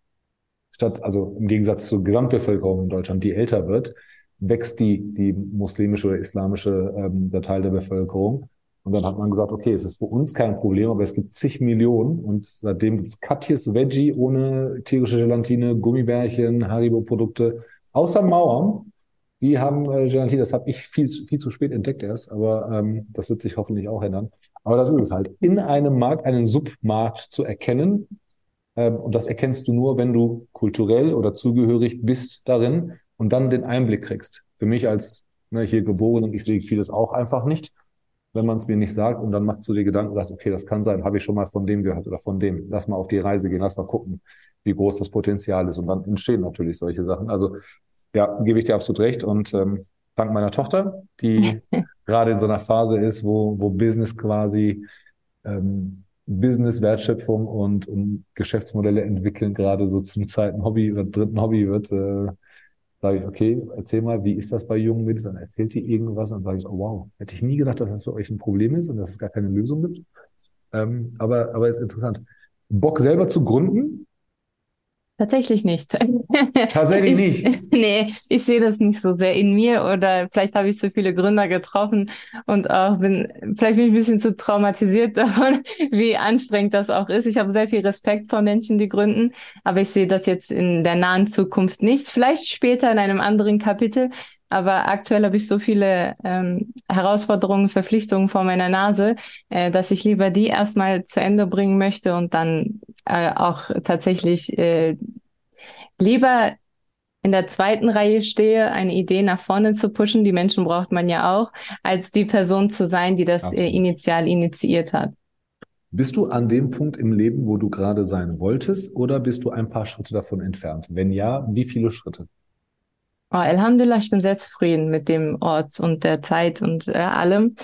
Statt, also im Gegensatz zur Gesamtbevölkerung in Deutschland, die älter wird, wächst die, die muslimische oder islamische ähm, der Teil der Bevölkerung. Und dann hat man gesagt, okay, es ist für uns kein Problem, aber es gibt zig Millionen und seitdem gibt es Katjes Veggie ohne tierische Gelatine, Gummibärchen, Haribo-Produkte, außer Mauern die haben äh, Gelatine, das habe ich viel, viel zu spät entdeckt erst, aber ähm, das wird sich hoffentlich auch ändern. Aber das ist es halt, in einem Markt einen Submarkt zu erkennen. Ähm, und das erkennst du nur, wenn du kulturell oder zugehörig bist darin und dann den Einblick kriegst. Für mich als ne, hier geboren und ich sehe vieles auch einfach nicht, wenn man es mir nicht sagt und dann machst du dir Gedanken, sagst, okay, das kann sein, habe ich schon mal von dem gehört oder von dem. Lass mal auf die Reise gehen, lass mal gucken, wie groß das Potenzial ist. Und dann entstehen natürlich solche Sachen. Also ja, gebe ich dir absolut recht. Und ähm, dank meiner Tochter, die <laughs> gerade in so einer Phase ist, wo, wo Business quasi ähm, Business-Wertschöpfung und um Geschäftsmodelle entwickeln gerade so zum zweiten Hobby oder dritten Hobby wird, äh, sage ich, okay, erzähl mal, wie ist das bei jungen Mädels? Dann erzählt die irgendwas und sage ich, oh wow, hätte ich nie gedacht, dass das für euch ein Problem ist und dass es gar keine Lösung gibt. Ähm, aber, aber ist interessant. Bock selber zu gründen Tatsächlich nicht. <laughs> Tatsächlich ich, nicht. <laughs> Nee, ich sehe das nicht so sehr in mir oder vielleicht habe ich so viele Gründer getroffen und auch bin, vielleicht bin ich ein bisschen zu traumatisiert <laughs> davon, wie anstrengend das auch ist. Ich habe sehr viel Respekt vor Menschen, die gründen, aber ich sehe das jetzt in der nahen Zukunft nicht. Vielleicht später in einem anderen Kapitel, aber aktuell habe ich so viele ähm, Herausforderungen, Verpflichtungen vor meiner Nase, äh, dass ich lieber die erstmal zu Ende bringen möchte und dann äh, auch tatsächlich äh, lieber in der zweiten Reihe stehe, eine Idee nach vorne zu pushen, die Menschen braucht man ja auch, als die Person zu sein, die das äh, initial initiiert hat. Bist du an dem Punkt im Leben, wo du gerade sein wolltest, oder bist du ein paar Schritte davon entfernt? Wenn ja, wie viele Schritte? Oh, Alhamdulillah, ich bin sehr zufrieden mit dem Ort und der Zeit und äh, allem.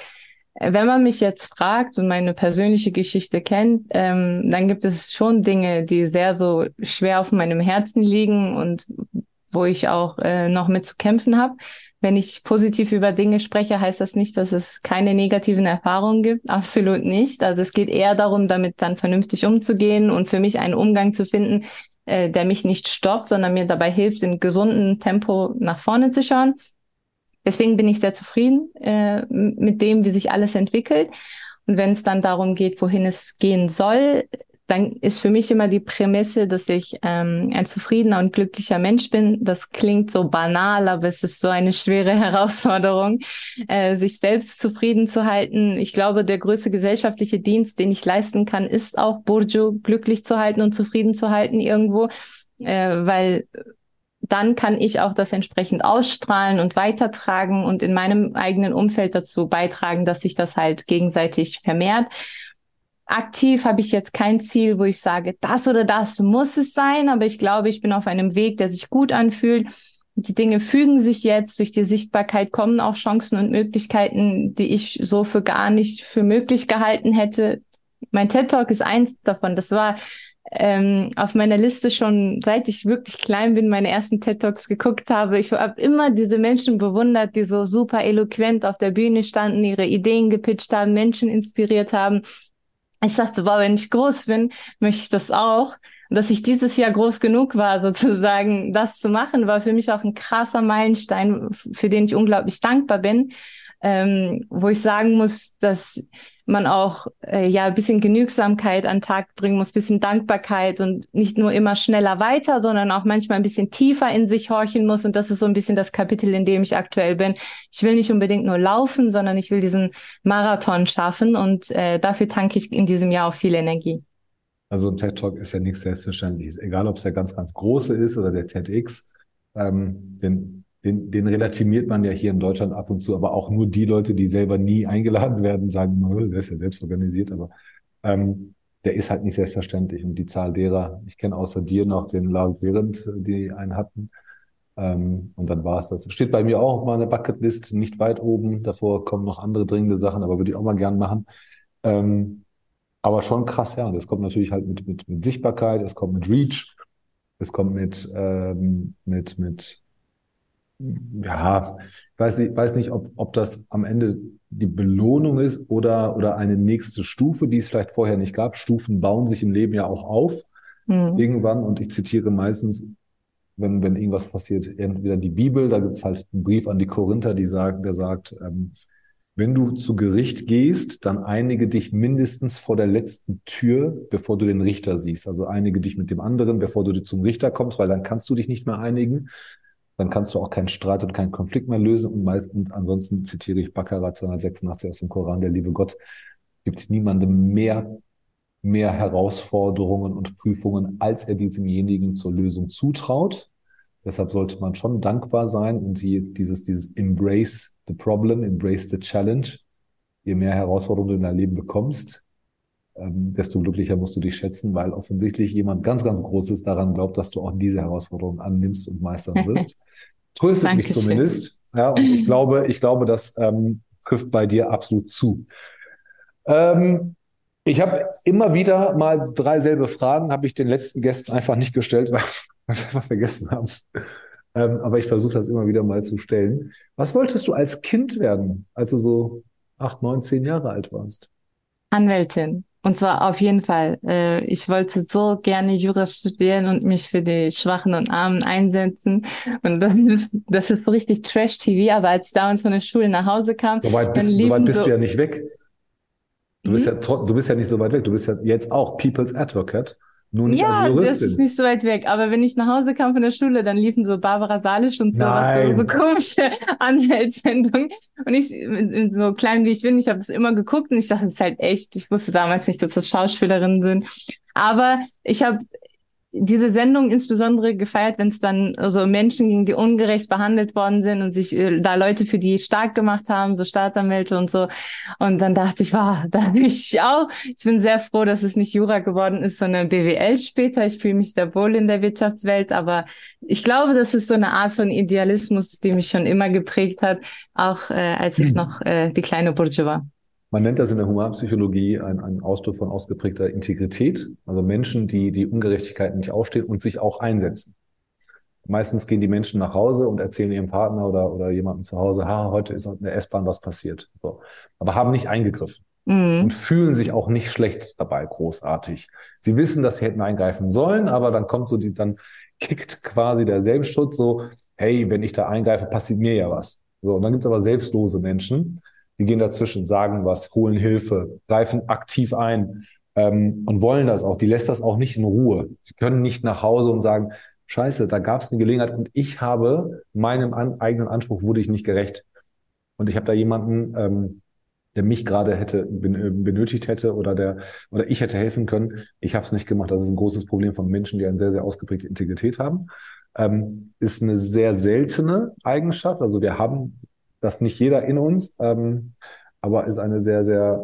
Wenn man mich jetzt fragt und meine persönliche Geschichte kennt, ähm, dann gibt es schon Dinge, die sehr so schwer auf meinem Herzen liegen und wo ich auch äh, noch mit zu kämpfen habe. Wenn ich positiv über Dinge spreche, heißt das nicht, dass es keine negativen Erfahrungen gibt. Absolut nicht. Also es geht eher darum, damit dann vernünftig umzugehen und für mich einen Umgang zu finden, äh, der mich nicht stoppt, sondern mir dabei hilft, in gesundem Tempo nach vorne zu schauen. Deswegen bin ich sehr zufrieden äh, mit dem, wie sich alles entwickelt. Und wenn es dann darum geht, wohin es gehen soll, dann ist für mich immer die Prämisse, dass ich ähm, ein zufriedener und glücklicher Mensch bin. Das klingt so banal, aber es ist so eine schwere <laughs> Herausforderung, äh, sich selbst zufrieden zu halten. Ich glaube, der größte gesellschaftliche Dienst, den ich leisten kann, ist auch Burju glücklich zu halten und zufrieden zu halten irgendwo, äh, weil dann kann ich auch das entsprechend ausstrahlen und weitertragen und in meinem eigenen Umfeld dazu beitragen, dass sich das halt gegenseitig vermehrt aktiv habe ich jetzt kein Ziel, wo ich sage, das oder das muss es sein, aber ich glaube, ich bin auf einem Weg, der sich gut anfühlt. Die Dinge fügen sich jetzt, durch die Sichtbarkeit kommen auch Chancen und Möglichkeiten, die ich so für gar nicht für möglich gehalten hätte. Mein TED Talk ist eins davon. Das war ähm, auf meiner Liste schon, seit ich wirklich klein bin, meine ersten TED Talks geguckt habe. Ich habe immer diese Menschen bewundert, die so super eloquent auf der Bühne standen, ihre Ideen gepitcht haben, Menschen inspiriert haben ich dachte, wow, wenn ich groß bin, möchte ich das auch. Dass ich dieses Jahr groß genug war, <laughs> sozusagen das zu machen, war für mich auch ein krasser Meilenstein, für den ich unglaublich dankbar bin. Ähm, wo ich sagen muss, dass man auch äh, ja ein bisschen Genügsamkeit an den Tag bringen muss, bisschen Dankbarkeit und nicht nur immer schneller weiter, sondern auch manchmal ein bisschen tiefer in sich horchen muss. Und das ist so ein bisschen das Kapitel, in dem ich aktuell bin. Ich will nicht unbedingt nur laufen, sondern ich will diesen Marathon schaffen und äh, dafür tanke ich in diesem Jahr auch viel Energie. Also ein TED Talk ist ja nichts Selbstverständliches, egal ob es der ganz, ganz große ist oder der TEDx. Ähm, den den, den relativiert man ja hier in Deutschland ab und zu, aber auch nur die Leute, die selber nie eingeladen werden, sagen immer, der ist ja selbst organisiert, aber ähm, der ist halt nicht selbstverständlich. Und die Zahl derer, ich kenne außer dir noch den Laut Während, die einen hatten. Ähm, und dann war es das. Steht bei mir auch auf meiner Bucketlist, nicht weit oben. Davor kommen noch andere dringende Sachen, aber würde ich auch mal gern machen. Ähm, aber schon krass, ja. Und das kommt natürlich halt mit, mit, mit Sichtbarkeit, es kommt mit Reach, es kommt mit, ähm, mit, mit ja, ich weiß nicht, weiß nicht ob, ob das am Ende die Belohnung ist oder, oder eine nächste Stufe, die es vielleicht vorher nicht gab. Stufen bauen sich im Leben ja auch auf mhm. irgendwann. Und ich zitiere meistens, wenn, wenn irgendwas passiert, entweder die Bibel, da gibt es halt einen Brief an die Korinther, die sagt, der sagt, ähm, wenn du zu Gericht gehst, dann einige dich mindestens vor der letzten Tür, bevor du den Richter siehst. Also einige dich mit dem anderen, bevor du zum Richter kommst, weil dann kannst du dich nicht mehr einigen dann kannst du auch keinen Streit und keinen Konflikt mehr lösen. Und meistens, ansonsten zitiere ich Baccarat 286 aus dem Koran, der liebe Gott gibt niemandem mehr, mehr Herausforderungen und Prüfungen, als er diesemjenigen zur Lösung zutraut. Deshalb sollte man schon dankbar sein und die, dieses, dieses Embrace the Problem, Embrace the Challenge. Je mehr Herausforderungen du in deinem Leben bekommst, ähm, desto glücklicher musst du dich schätzen, weil offensichtlich jemand ganz, ganz Großes daran glaubt, dass du auch diese Herausforderung annimmst und meistern <laughs> wirst. Tröstet mich zumindest. Ja, und ich glaube, ich glaube, das ähm, trifft bei dir absolut zu. Ähm, ich habe immer wieder mal drei selbe Fragen, habe ich den letzten Gästen einfach nicht gestellt, weil <laughs> wir einfach vergessen haben. Ähm, aber ich versuche das immer wieder mal zu stellen. Was wolltest du als Kind werden, als du so acht, neun, zehn Jahre alt warst? Anwältin. Und zwar auf jeden Fall. Äh, ich wollte so gerne Jura studieren und mich für die Schwachen und Armen einsetzen. Und das ist, das ist so richtig Trash-TV. Aber als ich damals von der Schule nach Hause kam, So weit bist, so weit bist so, du ja nicht weg. Du bist Hm? ja, du bist ja nicht so weit weg. Du bist ja jetzt auch People's Advocate, nur nicht Ja, als das Juristin. ist nicht so weit weg. Aber wenn ich nach Hause kam von der Schule, dann liefen so Barbara Salisch und sowas, so, so komische <laughs> Anwältssendungen. Und ich, so klein wie ich bin, ich habe das immer geguckt und ich dachte, das ist halt echt. Ich wusste damals nicht, dass das Schauspielerinnen sind. Aber ich habe diese Sendung insbesondere gefeiert, wenn es dann so Menschen ging, die ungerecht behandelt worden sind und sich äh, da Leute für die stark gemacht haben, so Staatsanwälte und so. Und dann dachte ich, wow, <laughs> das will ich auch. Ich bin sehr froh, dass es nicht Jura geworden ist, sondern BWL später. Ich fühle mich sehr wohl in der Wirtschaftswelt, aber ich glaube, das ist so eine Art von Idealismus, die mich schon immer geprägt hat, auch äh, als ich noch äh, die kleine Bursche war. Man nennt das in der Humanpsychologie ein, ein Ausdruck von ausgeprägter Integrität. Also Menschen, die die Ungerechtigkeiten nicht ausstehen und sich auch einsetzen. Meistens gehen die Menschen nach Hause und erzählen ihrem Partner oder, oder jemandem zu Hause, ha, heute ist in der S-Bahn was passiert. So. Aber haben nicht eingegriffen Mhm. und fühlen sich auch nicht schlecht dabei, großartig. Sie wissen, dass sie hätten eingreifen sollen, aber dann kommt so die, dann kickt quasi der Selbstschutz so, hey, wenn ich da eingreife, passiert mir ja was. So, und dann gibt's aber selbstlose Menschen, die gehen dazwischen, sagen was, holen Hilfe, greifen aktiv ein ähm, und wollen das auch. Die lässt das auch nicht in Ruhe. Sie können nicht nach Hause und sagen, Scheiße, da gab es eine Gelegenheit und ich habe meinem an, eigenen Anspruch wurde ich nicht gerecht. Und ich habe da jemanden, ähm, der mich gerade hätte äh, benötigt hätte oder der oder ich hätte helfen können. Ich habe es nicht gemacht. Das ist ein großes Problem von Menschen, die eine sehr sehr ausgeprägte Integrität haben. Ähm, ist eine sehr seltene Eigenschaft. Also wir haben das nicht jeder in uns, ähm, aber ist eine sehr sehr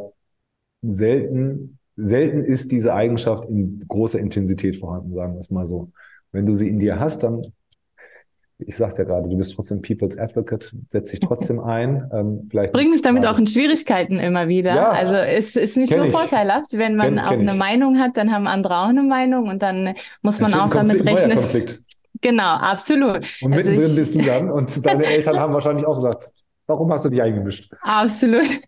selten selten ist diese Eigenschaft in großer Intensität vorhanden, sagen wir es mal so. Wenn du sie in dir hast, dann ich sag's ja gerade, du bist trotzdem People's Advocate, setz dich trotzdem ein. Ähm, vielleicht Bring mich damit gerade- auch in Schwierigkeiten immer wieder. Ja. also es ist nicht nur ich. vorteilhaft, wenn man Kenn- auch kenn eine ich. Meinung hat, dann haben andere auch eine Meinung und dann muss man auch damit rechnen. Genau, absolut. Und Also mittendrin ich- bist du dann und deine Eltern haben wahrscheinlich auch gesagt, warum hast du dich eingemischt? Absolut. <laughs>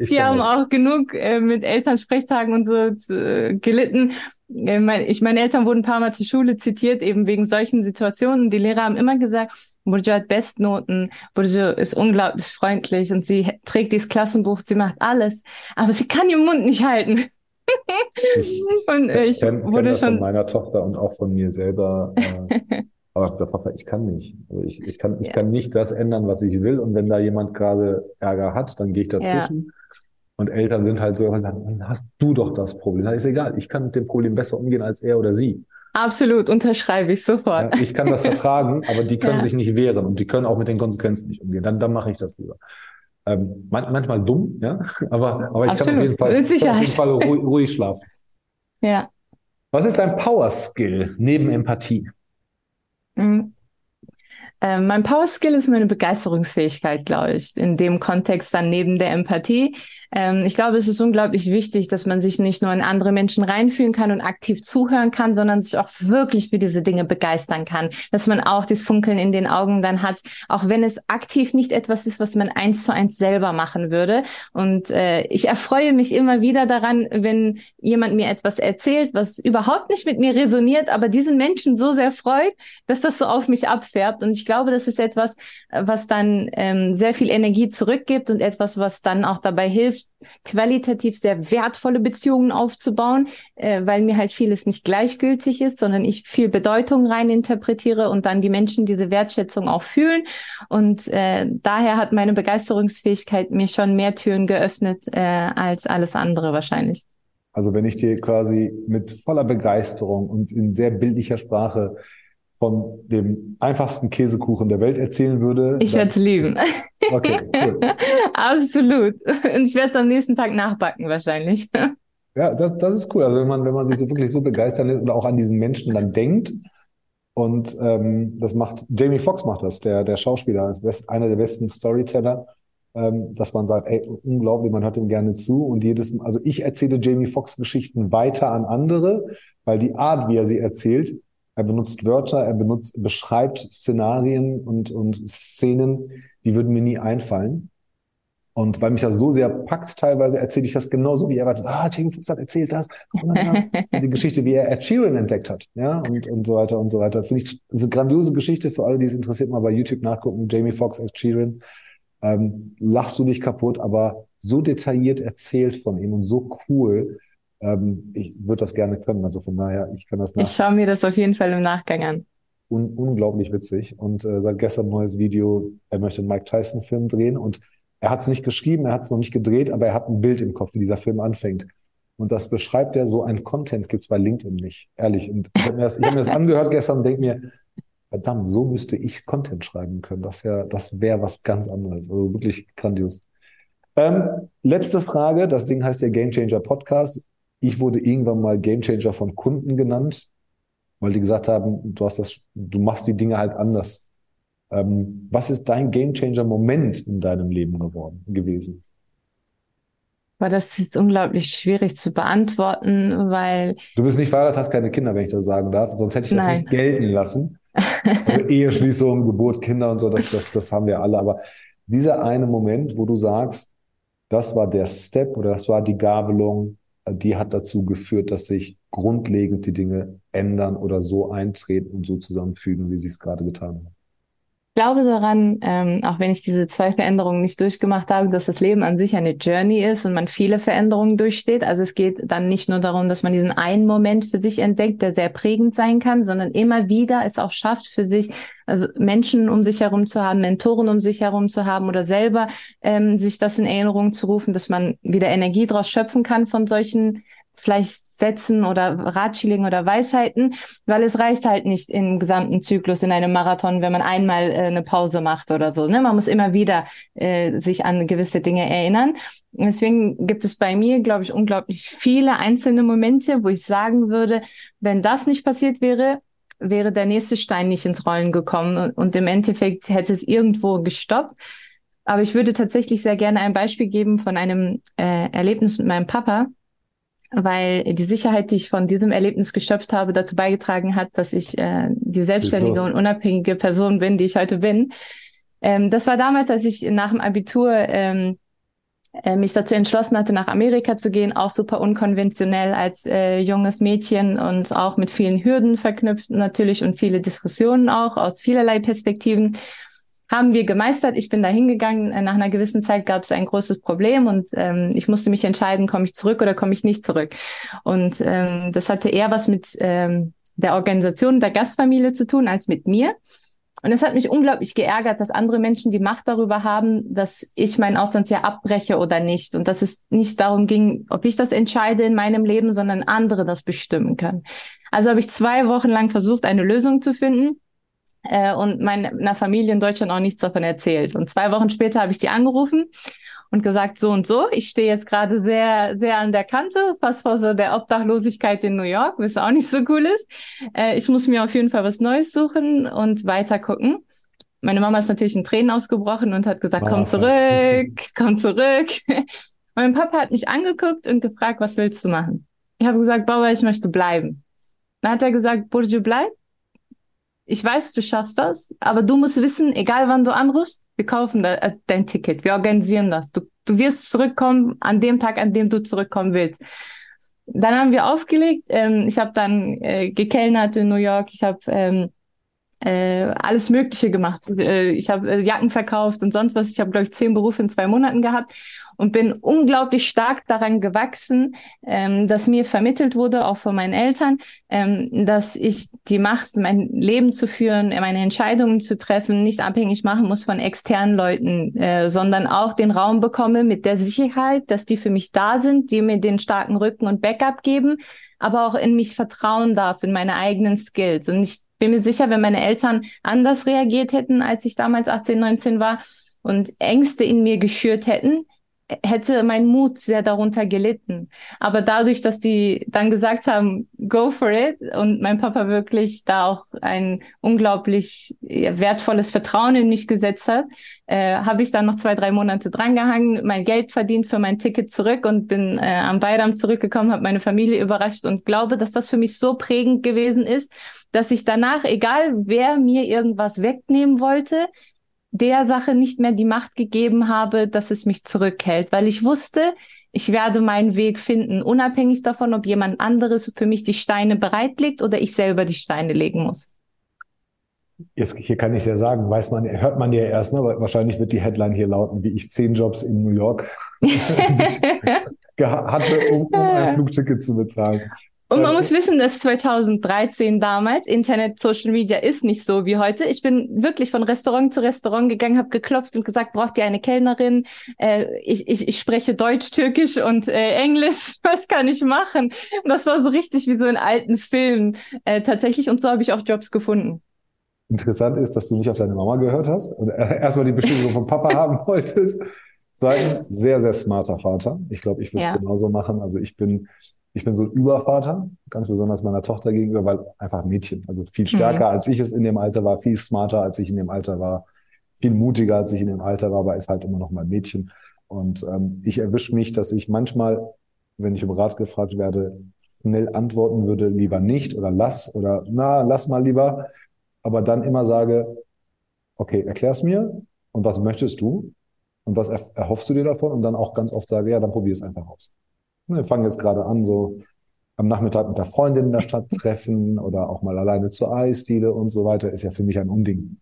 Ich Die kenn haben das. auch genug äh, mit Elternsprechtagen und so äh, gelitten. Äh, mein, ich, meine Eltern wurden ein paar Mal zur Schule zitiert, eben wegen solchen Situationen. Die Lehrer haben immer gesagt, Burjo hat Bestnoten, Burjo ist unglaublich freundlich und sie trägt dieses Klassenbuch, sie macht alles, aber sie kann ihren Mund nicht halten. Ich, <laughs> Und äh, ich kenn, kenn wurde das von schon, meiner Tochter und auch von mir selber. <laughs> Aber ich gesagt, Papa, ich kann nicht. Also ich, ich, kann, ich Ja. kann nicht das ändern, was ich will. Und wenn da jemand gerade Ärger hat, dann gehe ich dazwischen. Und Eltern sind halt so, aber sagen, hast du doch das Problem. Das ist egal. Ich kann mit dem Problem besser umgehen als er oder sie. absolut, unterschreibe ich sofort. Ja, ich kann das vertragen, <laughs> aber die können Ja. sich nicht wehren und die können auch mit den Konsequenzen nicht umgehen. Dann, dann mache ich das lieber. Ähm, man, manchmal dumm, ja, <laughs> aber, aber ich kann auf Absolut. jeden Fall, auf jeden. Fall ruhig, <laughs> ruhig schlafen. Ja. Was ist dein Power Skill neben Empathie? Mhm. Ähm, mein Power Skill ist meine Begeisterungsfähigkeit, glaube ich, in dem Kontext dann neben der Empathie. Ähm, ich glaube, es ist unglaublich wichtig, dass man sich nicht nur in andere Menschen reinfühlen kann und aktiv zuhören kann, sondern sich auch wirklich für diese Dinge begeistern kann. Dass man auch das Funkeln in den Augen dann hat, auch wenn es aktiv nicht etwas ist, was man eins zu eins selber machen würde. Und äh, ich erfreue mich immer wieder daran, wenn jemand mir etwas erzählt, was überhaupt nicht mit mir resoniert, aber diesen Menschen so sehr freut, dass das so auf mich abfärbt. Und ich glaube, das ist etwas, äh, was dann ähm, sehr viel Energie zurückgibt und etwas, was dann auch dabei hilft, qualitativ sehr wertvolle Beziehungen aufzubauen, äh, weil mir halt vieles nicht gleichgültig ist, sondern ich viel Bedeutung rein interpretiere und dann die Menschen diese Wertschätzung auch fühlen. Und äh, daher hat meine Begeisterungsfähigkeit mir schon mehr Türen geöffnet äh, als alles andere wahrscheinlich. Also wenn ich dir quasi mit voller Begeisterung und in sehr bildlicher Sprache von dem einfachsten Käsekuchen der Welt erzählen würde. Ich werde es lieben. <laughs> Okay, cool. <laughs> Absolut. Und ich werde es am nächsten Tag nachbacken wahrscheinlich. <laughs> Ja, das, das ist cool. Also wenn man, wenn man sich so wirklich so begeistert ist oder auch an diesen Menschen dann denkt. Und ähm, das macht, Jamie Foxx macht das, der, der Schauspieler, ist best, einer der besten Storyteller, ähm, dass man sagt, ey, unglaublich, man hört ihm gerne zu. Und jedes, also ich erzähle Jamie Foxx Geschichten weiter an andere, weil die Art, wie er sie erzählt, er benutzt Wörter, er benutzt, beschreibt Szenarien und, und Szenen, die würden mir nie einfallen. Und weil mich das so sehr packt, teilweise erzähle ich das genauso, wie er war. Ah, Jamie Foxx hat erzählt das. <laughs> Die Geschichte, wie er Ed Sheeran entdeckt hat. Ja, und, und so weiter und so weiter. Finde ich, eine grandiose Geschichte für alle, die es interessiert, mal bei YouTube nachgucken. Jamie Foxx, Ed Sheeran. Ähm, lachst du nicht kaputt, aber so detailliert erzählt von ihm und so cool. Ähm, ich würde das gerne können. Also von daher, ich kann das nach. Ich schaue mir das auf jeden Fall im Nachgang an. Un unglaublich witzig. Und äh, seit gestern ein neues Video, er möchte einen Mike Tyson-Film drehen und er hat es nicht geschrieben, er hat es noch nicht gedreht, aber er hat ein Bild im Kopf, wie dieser Film anfängt. Und das beschreibt er, so ein Content gibt's bei LinkedIn nicht. Ehrlich. Und ich habe mir, das, ich hab mir das <laughs> angehört gestern und denke mir, verdammt, so müsste ich Content schreiben können. Das wäre das wäre was ganz anderes. Also wirklich grandios. Ähm, letzte Frage. Das Ding heißt ja Game Changer Podcast. Ich wurde irgendwann mal Game Changer von Kunden genannt, weil die gesagt haben, du hast das, du machst die Dinge halt anders. Ähm, was ist dein Gamechanger-Moment in deinem Leben geworden, gewesen? Aber das ist unglaublich schwierig zu beantworten, weil. Du bist nicht verheiratet, hast keine Kinder, wenn ich das sagen darf. Sonst hätte ich das Nein. nicht gelten lassen. <laughs> Also Eheschließung, Geburt, Kinder und so, das, das, das haben wir alle. Aber dieser eine Moment, wo du sagst, das war der Step oder das war die Gabelung, die hat dazu geführt, dass sich grundlegend die Dinge ändern oder so eintreten und so zusammenfügen, wie sie es gerade getan haben glaube daran, ähm, auch wenn ich diese zwei Veränderungen nicht durchgemacht habe, dass das Leben an sich eine Journey ist und man viele Veränderungen durchsteht. Also es geht dann nicht nur darum, dass man diesen einen Moment für sich entdeckt, der sehr prägend sein kann, sondern immer wieder es auch schafft, für sich also Menschen um sich herum zu haben, Mentoren um sich herum zu haben oder selber ähm, sich das in Erinnerung zu rufen, dass man wieder Energie daraus schöpfen kann von solchen vielleicht Sätzen oder Ratschlägen oder Weisheiten, weil es reicht halt nicht im gesamten Zyklus in einem Marathon, wenn man einmal äh, eine Pause macht oder so. Ne? Man muss immer wieder äh, sich an gewisse Dinge erinnern. Deswegen gibt es bei mir, glaube ich, unglaublich viele einzelne Momente, wo ich sagen würde, wenn das nicht passiert wäre, wäre der nächste Stein nicht ins Rollen gekommen und im Endeffekt hätte es irgendwo gestoppt. Aber ich würde tatsächlich sehr gerne ein Beispiel geben von einem äh, Erlebnis mit meinem Papa weil die Sicherheit, die ich von diesem Erlebnis geschöpft habe, dazu beigetragen hat, dass ich äh, die selbstständige und unabhängige Person bin, die ich heute bin. Ähm, das war damals, als ich nach dem Abitur ähm, äh, mich dazu entschlossen hatte, nach Amerika zu gehen, auch super unkonventionell als äh, junges Mädchen und auch mit vielen Hürden verknüpft natürlich und viele Diskussionen auch aus vielerlei Perspektiven haben wir gemeistert. Ich bin da hingegangen. Äh, nach einer gewissen Zeit gab es ein großes Problem und ähm, ich musste mich entscheiden, komme ich zurück oder komme ich nicht zurück. Und ähm, das hatte eher was mit ähm, der Organisation der Gastfamilie zu tun als mit mir. Und es hat mich unglaublich geärgert, dass andere Menschen die Macht darüber haben, dass ich mein Auslandsjahr abbreche oder nicht. Und dass es nicht darum ging, ob ich das entscheide in meinem Leben, sondern andere das bestimmen können. Also habe ich zwei Wochen lang versucht, eine Lösung zu finden äh, und meiner Familie in Deutschland auch nichts davon erzählt. Und zwei Wochen später habe ich die angerufen und gesagt, so und so, ich stehe jetzt gerade sehr, sehr an der Kante, fast vor so der Obdachlosigkeit in New York, was auch nicht so cool ist. Äh, ich muss mir auf jeden Fall was Neues suchen und weiter gucken. Meine Mama ist natürlich in Tränen ausgebrochen und hat gesagt, komm zurück, <laughs> komm zurück. <laughs> mein Papa hat mich angeguckt und gefragt, was willst du machen? Ich habe gesagt, Bauer, ich möchte bleiben. Dann hat er gesagt, Burju, bleib ich weiß, du schaffst das, aber du musst wissen, egal wann du anrufst, wir kaufen da, äh, dein Ticket, wir organisieren das. Du, du wirst zurückkommen an dem Tag, an dem du zurückkommen willst. Dann haben wir aufgelegt. Ähm, ich habe dann äh, gekellnert in New York. Ich habe ähm, äh, alles Mögliche gemacht. Äh, ich habe äh, Jacken verkauft und sonst was. Ich habe, glaube ich, zehn Berufe in zwei Monaten gehabt und bin unglaublich stark daran gewachsen, ähm, dass mir vermittelt wurde, auch von meinen Eltern, ähm, dass ich die Macht, mein Leben zu führen, meine Entscheidungen zu treffen, nicht abhängig machen muss von externen Leuten, äh, sondern auch den Raum bekomme mit der Sicherheit, dass die für mich da sind, die mir den starken Rücken und Backup geben, aber auch in mich vertrauen darf, in meine eigenen Skills. Und ich bin mir sicher, wenn meine Eltern anders reagiert hätten, als ich damals 18, 19 war und Ängste in mir geschürt hätten, hätte mein Mut sehr darunter gelitten. Aber dadurch, dass die dann gesagt haben, go for it und mein Papa wirklich da auch ein unglaublich wertvolles Vertrauen in mich gesetzt hat, äh, habe ich dann noch zwei, drei Monate drangehangen, mein Geld verdient für mein Ticket zurück und bin äh, am Bayram zurückgekommen, habe meine Familie überrascht und glaube, dass das für mich so prägend gewesen ist, dass ich danach, egal wer mir irgendwas wegnehmen wollte, der Sache nicht mehr die Macht gegeben habe, dass es mich zurückhält, weil ich wusste, ich werde meinen Weg finden, unabhängig davon, ob jemand anderes für mich die Steine bereitlegt oder ich selber die Steine legen muss. Jetzt hier kann ich ja sagen, weiß man, hört man ja erst, ne? aber wahrscheinlich wird die Headline hier lauten, wie ich zehn Jobs in New York <laughs> <laughs> hatte, um, um ein Flugticket zu bezahlen. Und man muss wissen, dass 2013 damals Internet, Social Media ist nicht so wie heute. Ich bin wirklich von Restaurant zu Restaurant gegangen, habe geklopft und gesagt, braucht ihr eine Kellnerin? Äh, ich, ich, ich spreche Deutsch, Türkisch und äh, Englisch. <laughs> Was kann ich machen? Und das war so richtig wie so in alten Filmen äh, tatsächlich. Und so habe ich auch Jobs gefunden. Interessant ist, dass du nicht auf deine Mama gehört hast und <laughs> erstmal die Bestätigung vom Papa <laughs> haben wolltest. Zweitens, sehr, sehr smarter Vater. Ich glaube, ich würde es ja. genauso machen. Also ich bin ich bin so ein Übervater, ganz besonders meiner Tochter gegenüber, weil einfach ein Mädchen, also viel stärker, mhm. als ich es in dem Alter war, viel smarter, als ich in dem Alter war, viel mutiger, als ich in dem Alter war, aber ist halt immer noch mal ein Mädchen. Und ähm, ich erwische mich, dass ich manchmal, wenn ich um Rat gefragt werde, schnell antworten würde, lieber nicht oder lass oder na, lass mal lieber, aber dann immer sage, okay, erklär's mir und was möchtest du und was erhoffst du dir davon und dann auch ganz oft sage, ja, dann probier es einfach aus. Wir fangen jetzt gerade an, so am Nachmittag mit der Freundin in der Stadt <laughs> treffen oder auch mal alleine zur Eisdiele und so weiter, ist ja für mich ein Unding.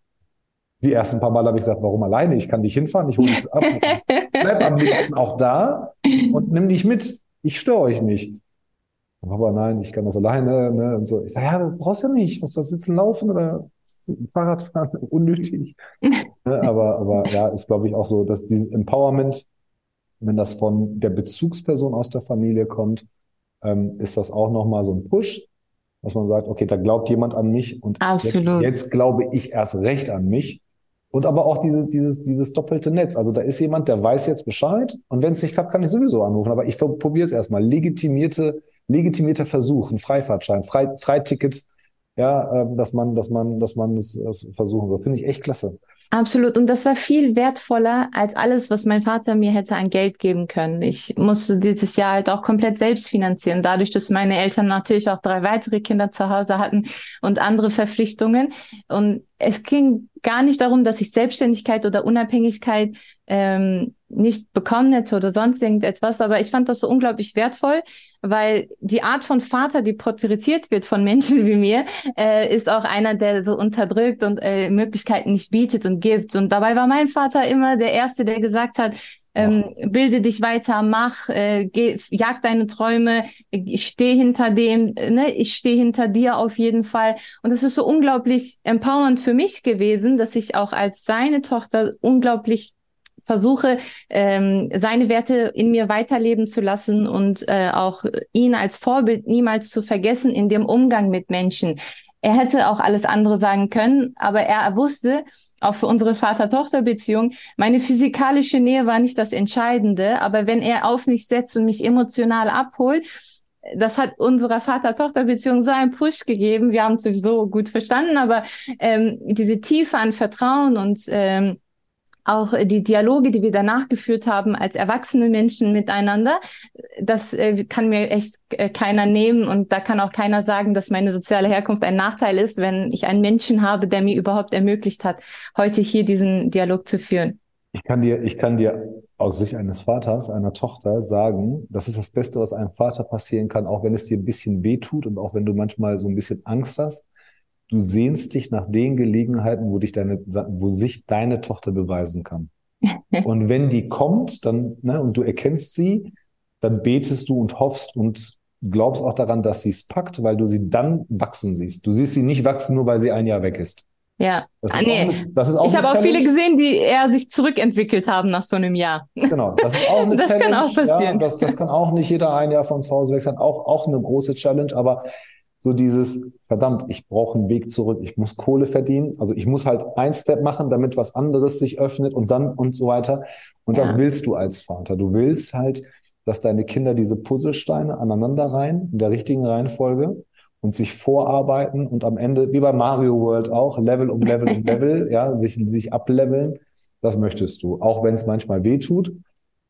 Die ersten paar Mal habe ich gesagt, warum alleine? Ich kann dich hinfahren, ich hole dich ab. <laughs> Bleib am liebsten auch da und nimm dich mit. Ich störe euch nicht. Aber nein, ich kann das alleine. Ne? Und so. Ich sage, ja, du brauchst ja nicht. Was, was willst du laufen oder Fahrrad fahren? <laughs> Unnötig. ne? aber, aber ja, ist glaube ich auch so, dass dieses Empowerment wenn das von der Bezugsperson aus der Familie kommt, ähm, ist das auch nochmal so ein Push, dass man sagt, okay, da glaubt jemand an mich und. Jetzt, jetzt glaube ich erst recht an mich. Und aber auch diese, dieses, dieses doppelte Netz. Also da ist jemand, der weiß jetzt Bescheid und wenn es nicht klappt, kann ich sowieso anrufen. Aber ich probiere es erstmal. Legitimierte, legitimierter Versuch, ein Freifahrtschein, Frei, Freiticket ja, ähm, dass man, dass man, dass man es versuchen will. Finde ich echt klasse. Absolut. Und das war viel wertvoller als alles, was mein Vater mir hätte an Geld geben können. Ich musste dieses Jahr halt auch komplett selbst finanzieren. Dadurch, dass meine Eltern natürlich auch drei weitere Kinder zu Hause hatten und andere Verpflichtungen. Und es ging gar nicht darum, dass ich Selbstständigkeit oder Unabhängigkeit ähm, nicht bekommen hätte oder sonst irgendetwas, aber ich fand das so unglaublich wertvoll, weil die Art von Vater, die porträtiert wird von Menschen <laughs> wie mir, äh, ist auch einer, der so unterdrückt und äh, Möglichkeiten nicht bietet und gibt. Und dabei war mein Vater immer der Erste, der gesagt hat, ähm, bilde dich weiter, mach, äh, geh, jag deine Träume, ich stehe hinter dem, ne, ich stehe hinter dir auf jeden Fall. Und es ist so unglaublich empowernd für mich gewesen, dass ich auch als seine Tochter unglaublich versuche, ähm, seine Werte in mir weiterleben zu lassen und äh, auch ihn als Vorbild niemals zu vergessen in dem Umgang mit Menschen. Er hätte auch alles andere sagen können, aber er wusste, auch für unsere Vater-Tochter-Beziehung, meine physikalische Nähe war nicht das Entscheidende, aber wenn er auf mich setzt und mich emotional abholt, das hat unserer Vater-Tochter-Beziehung so einen Push gegeben. Wir haben es sowieso gut verstanden, aber ähm, diese Tiefe an Vertrauen und ähm, auch die Dialoge, die wir danach geführt haben als erwachsene Menschen miteinander, das äh, kann mir echt äh, keiner nehmen und da kann auch keiner sagen, dass meine soziale Herkunft ein Nachteil ist, wenn ich einen Menschen habe, der mir überhaupt ermöglicht hat, heute hier diesen Dialog zu führen. Ich kann dir, ich kann dir aus Sicht eines Vaters, einer Tochter sagen, das ist das Beste, was einem Vater passieren kann, auch wenn es dir ein bisschen weh tut und auch wenn du manchmal so ein bisschen Angst hast du sehnst dich nach den Gelegenheiten, wo dich deine, wo sich deine Tochter beweisen kann. <laughs> und wenn die kommt, dann, ne, und du erkennst sie, dann betest du und hoffst und glaubst auch daran, dass sie es packt, weil du sie dann wachsen siehst. Du siehst sie nicht wachsen, nur weil sie ein Jahr weg ist. Ja, das ah, nee. Eine, das ist auch ich habe auch viele gesehen, die eher sich zurückentwickelt haben nach so einem Jahr. Genau, das ist auch <laughs> eine das Challenge. Das kann auch passieren. Ja, das, das kann auch nicht jeder ein Jahr von zu Hause weg sein. Auch, auch eine große Challenge, aber so dieses, verdammt, ich brauche einen Weg zurück, ich muss Kohle verdienen, also ich muss halt ein Step machen, damit was anderes sich öffnet und dann und so weiter. Und ja. das willst du als Vater. Du willst halt, dass deine Kinder diese Puzzlesteine aneinander rein, in der richtigen Reihenfolge und sich vorarbeiten und am Ende, wie bei Mario World auch, Level um Level um <laughs> Level, ja, sich, sich ableveln. Das möchtest du, auch wenn es manchmal weh tut.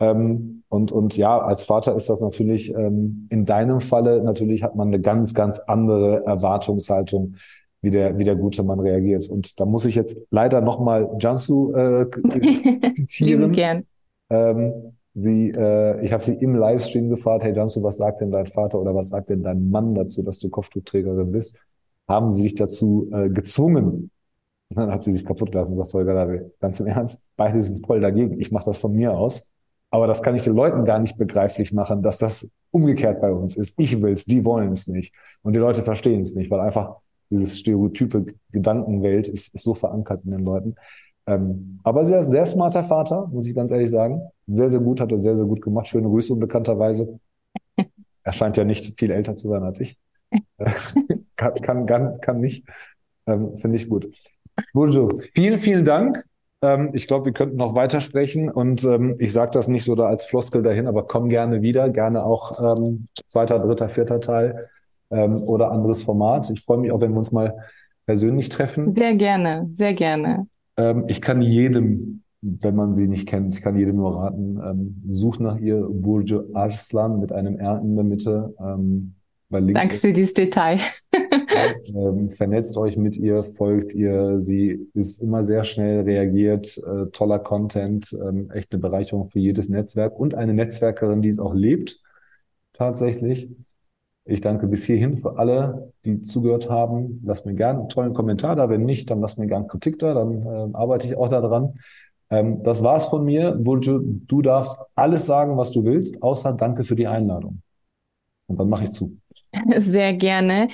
Ähm, und, und ja, als Vater ist das natürlich ähm, in deinem Falle natürlich hat man eine ganz, ganz andere Erwartungshaltung wie der, wie der gute Mann reagiert. Und da muss ich jetzt leider nochmal Jansu äh, <laughs> zitieren. gern. Ähm, sie, äh, ich habe sie im Livestream gefragt, hey Jansu, was sagt denn dein Vater oder was sagt denn dein Mann dazu, dass du Kopftuchträgerin bist? Haben sie sich dazu äh, gezwungen? Und dann hat sie sich kaputt gelassen und sagt, Holger, ganz im Ernst, beide sind voll dagegen. Ich mache das von mir aus. Aber das kann ich den Leuten gar nicht begreiflich machen, dass das umgekehrt bei uns ist. Ich will's, die wollen es nicht. Und die Leute verstehen es nicht, weil einfach dieses stereotype Gedankenwelt ist, ist so verankert in den Leuten. Ähm, aber sehr, sehr smarter Vater, muss ich ganz ehrlich sagen. Sehr, sehr gut, hat er sehr, sehr gut gemacht. Schöne Grüße unbekannterweise. <laughs> Er scheint ja nicht viel älter zu sein als ich. <laughs> kann, kann, kann, kann nicht. Ähm, Finde ich gut. Burjo, vielen, vielen Dank. Ähm, ich glaube, wir könnten noch weitersprechen und ähm, ich sage das nicht so da als Floskel dahin, aber komm gerne wieder, gerne auch ähm, zweiter, dritter, vierter Teil ähm, oder anderes Format. Ich freue mich auch, wenn wir uns mal persönlich treffen. Sehr gerne, sehr gerne. Ähm, ich kann jedem, wenn man sie nicht kennt, ich kann jedem nur raten, ähm, sucht nach ihr Burju Arslan mit einem R in der Mitte. Ähm, Danke für dieses Detail. <laughs> ähm, vernetzt euch mit ihr, folgt ihr. Sie ist immer sehr schnell reagiert, äh, toller Content, ähm, echt eine Bereicherung für jedes Netzwerk und eine Netzwerkerin, die es auch lebt, tatsächlich. Ich danke bis hierhin für alle, die zugehört haben. Lasst mir gerne einen tollen Kommentar da. Wenn nicht, dann lasst mir gerne Kritik da. Dann äh, arbeite ich auch daran. Ähm, das war's von mir. Bulju, du darfst alles sagen, was du willst, außer danke für die Einladung. Und dann mache ich zu. <laughs> Sehr gerne.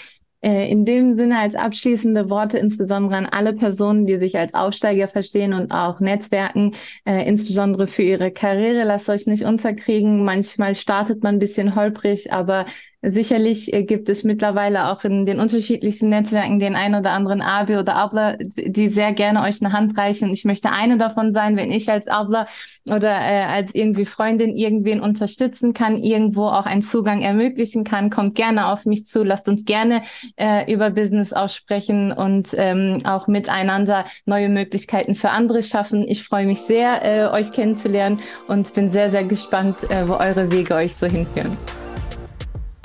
Äh, in dem Sinne als abschließende Worte insbesondere an alle Personen, die sich als Aufsteiger verstehen und auch Netzwerken, äh, insbesondere für ihre Karriere. Lasst euch nicht unterkriegen. Manchmal startet man ein bisschen holprig, aber Sicherlich äh, gibt es mittlerweile auch in den unterschiedlichsten Netzwerken den ein oder anderen Abi oder Abler, die sehr gerne euch eine Hand reichen. Ich möchte eine davon sein, wenn ich als Abler oder äh, als irgendwie Freundin irgendwen unterstützen kann, irgendwo auch einen Zugang ermöglichen kann, kommt gerne auf mich zu. Lasst uns gerne äh, über Business aussprechen und ähm, auch miteinander neue Möglichkeiten für andere schaffen. Ich freue mich sehr, äh, euch kennenzulernen und bin sehr, sehr gespannt, äh, wo eure Wege euch so hinführen.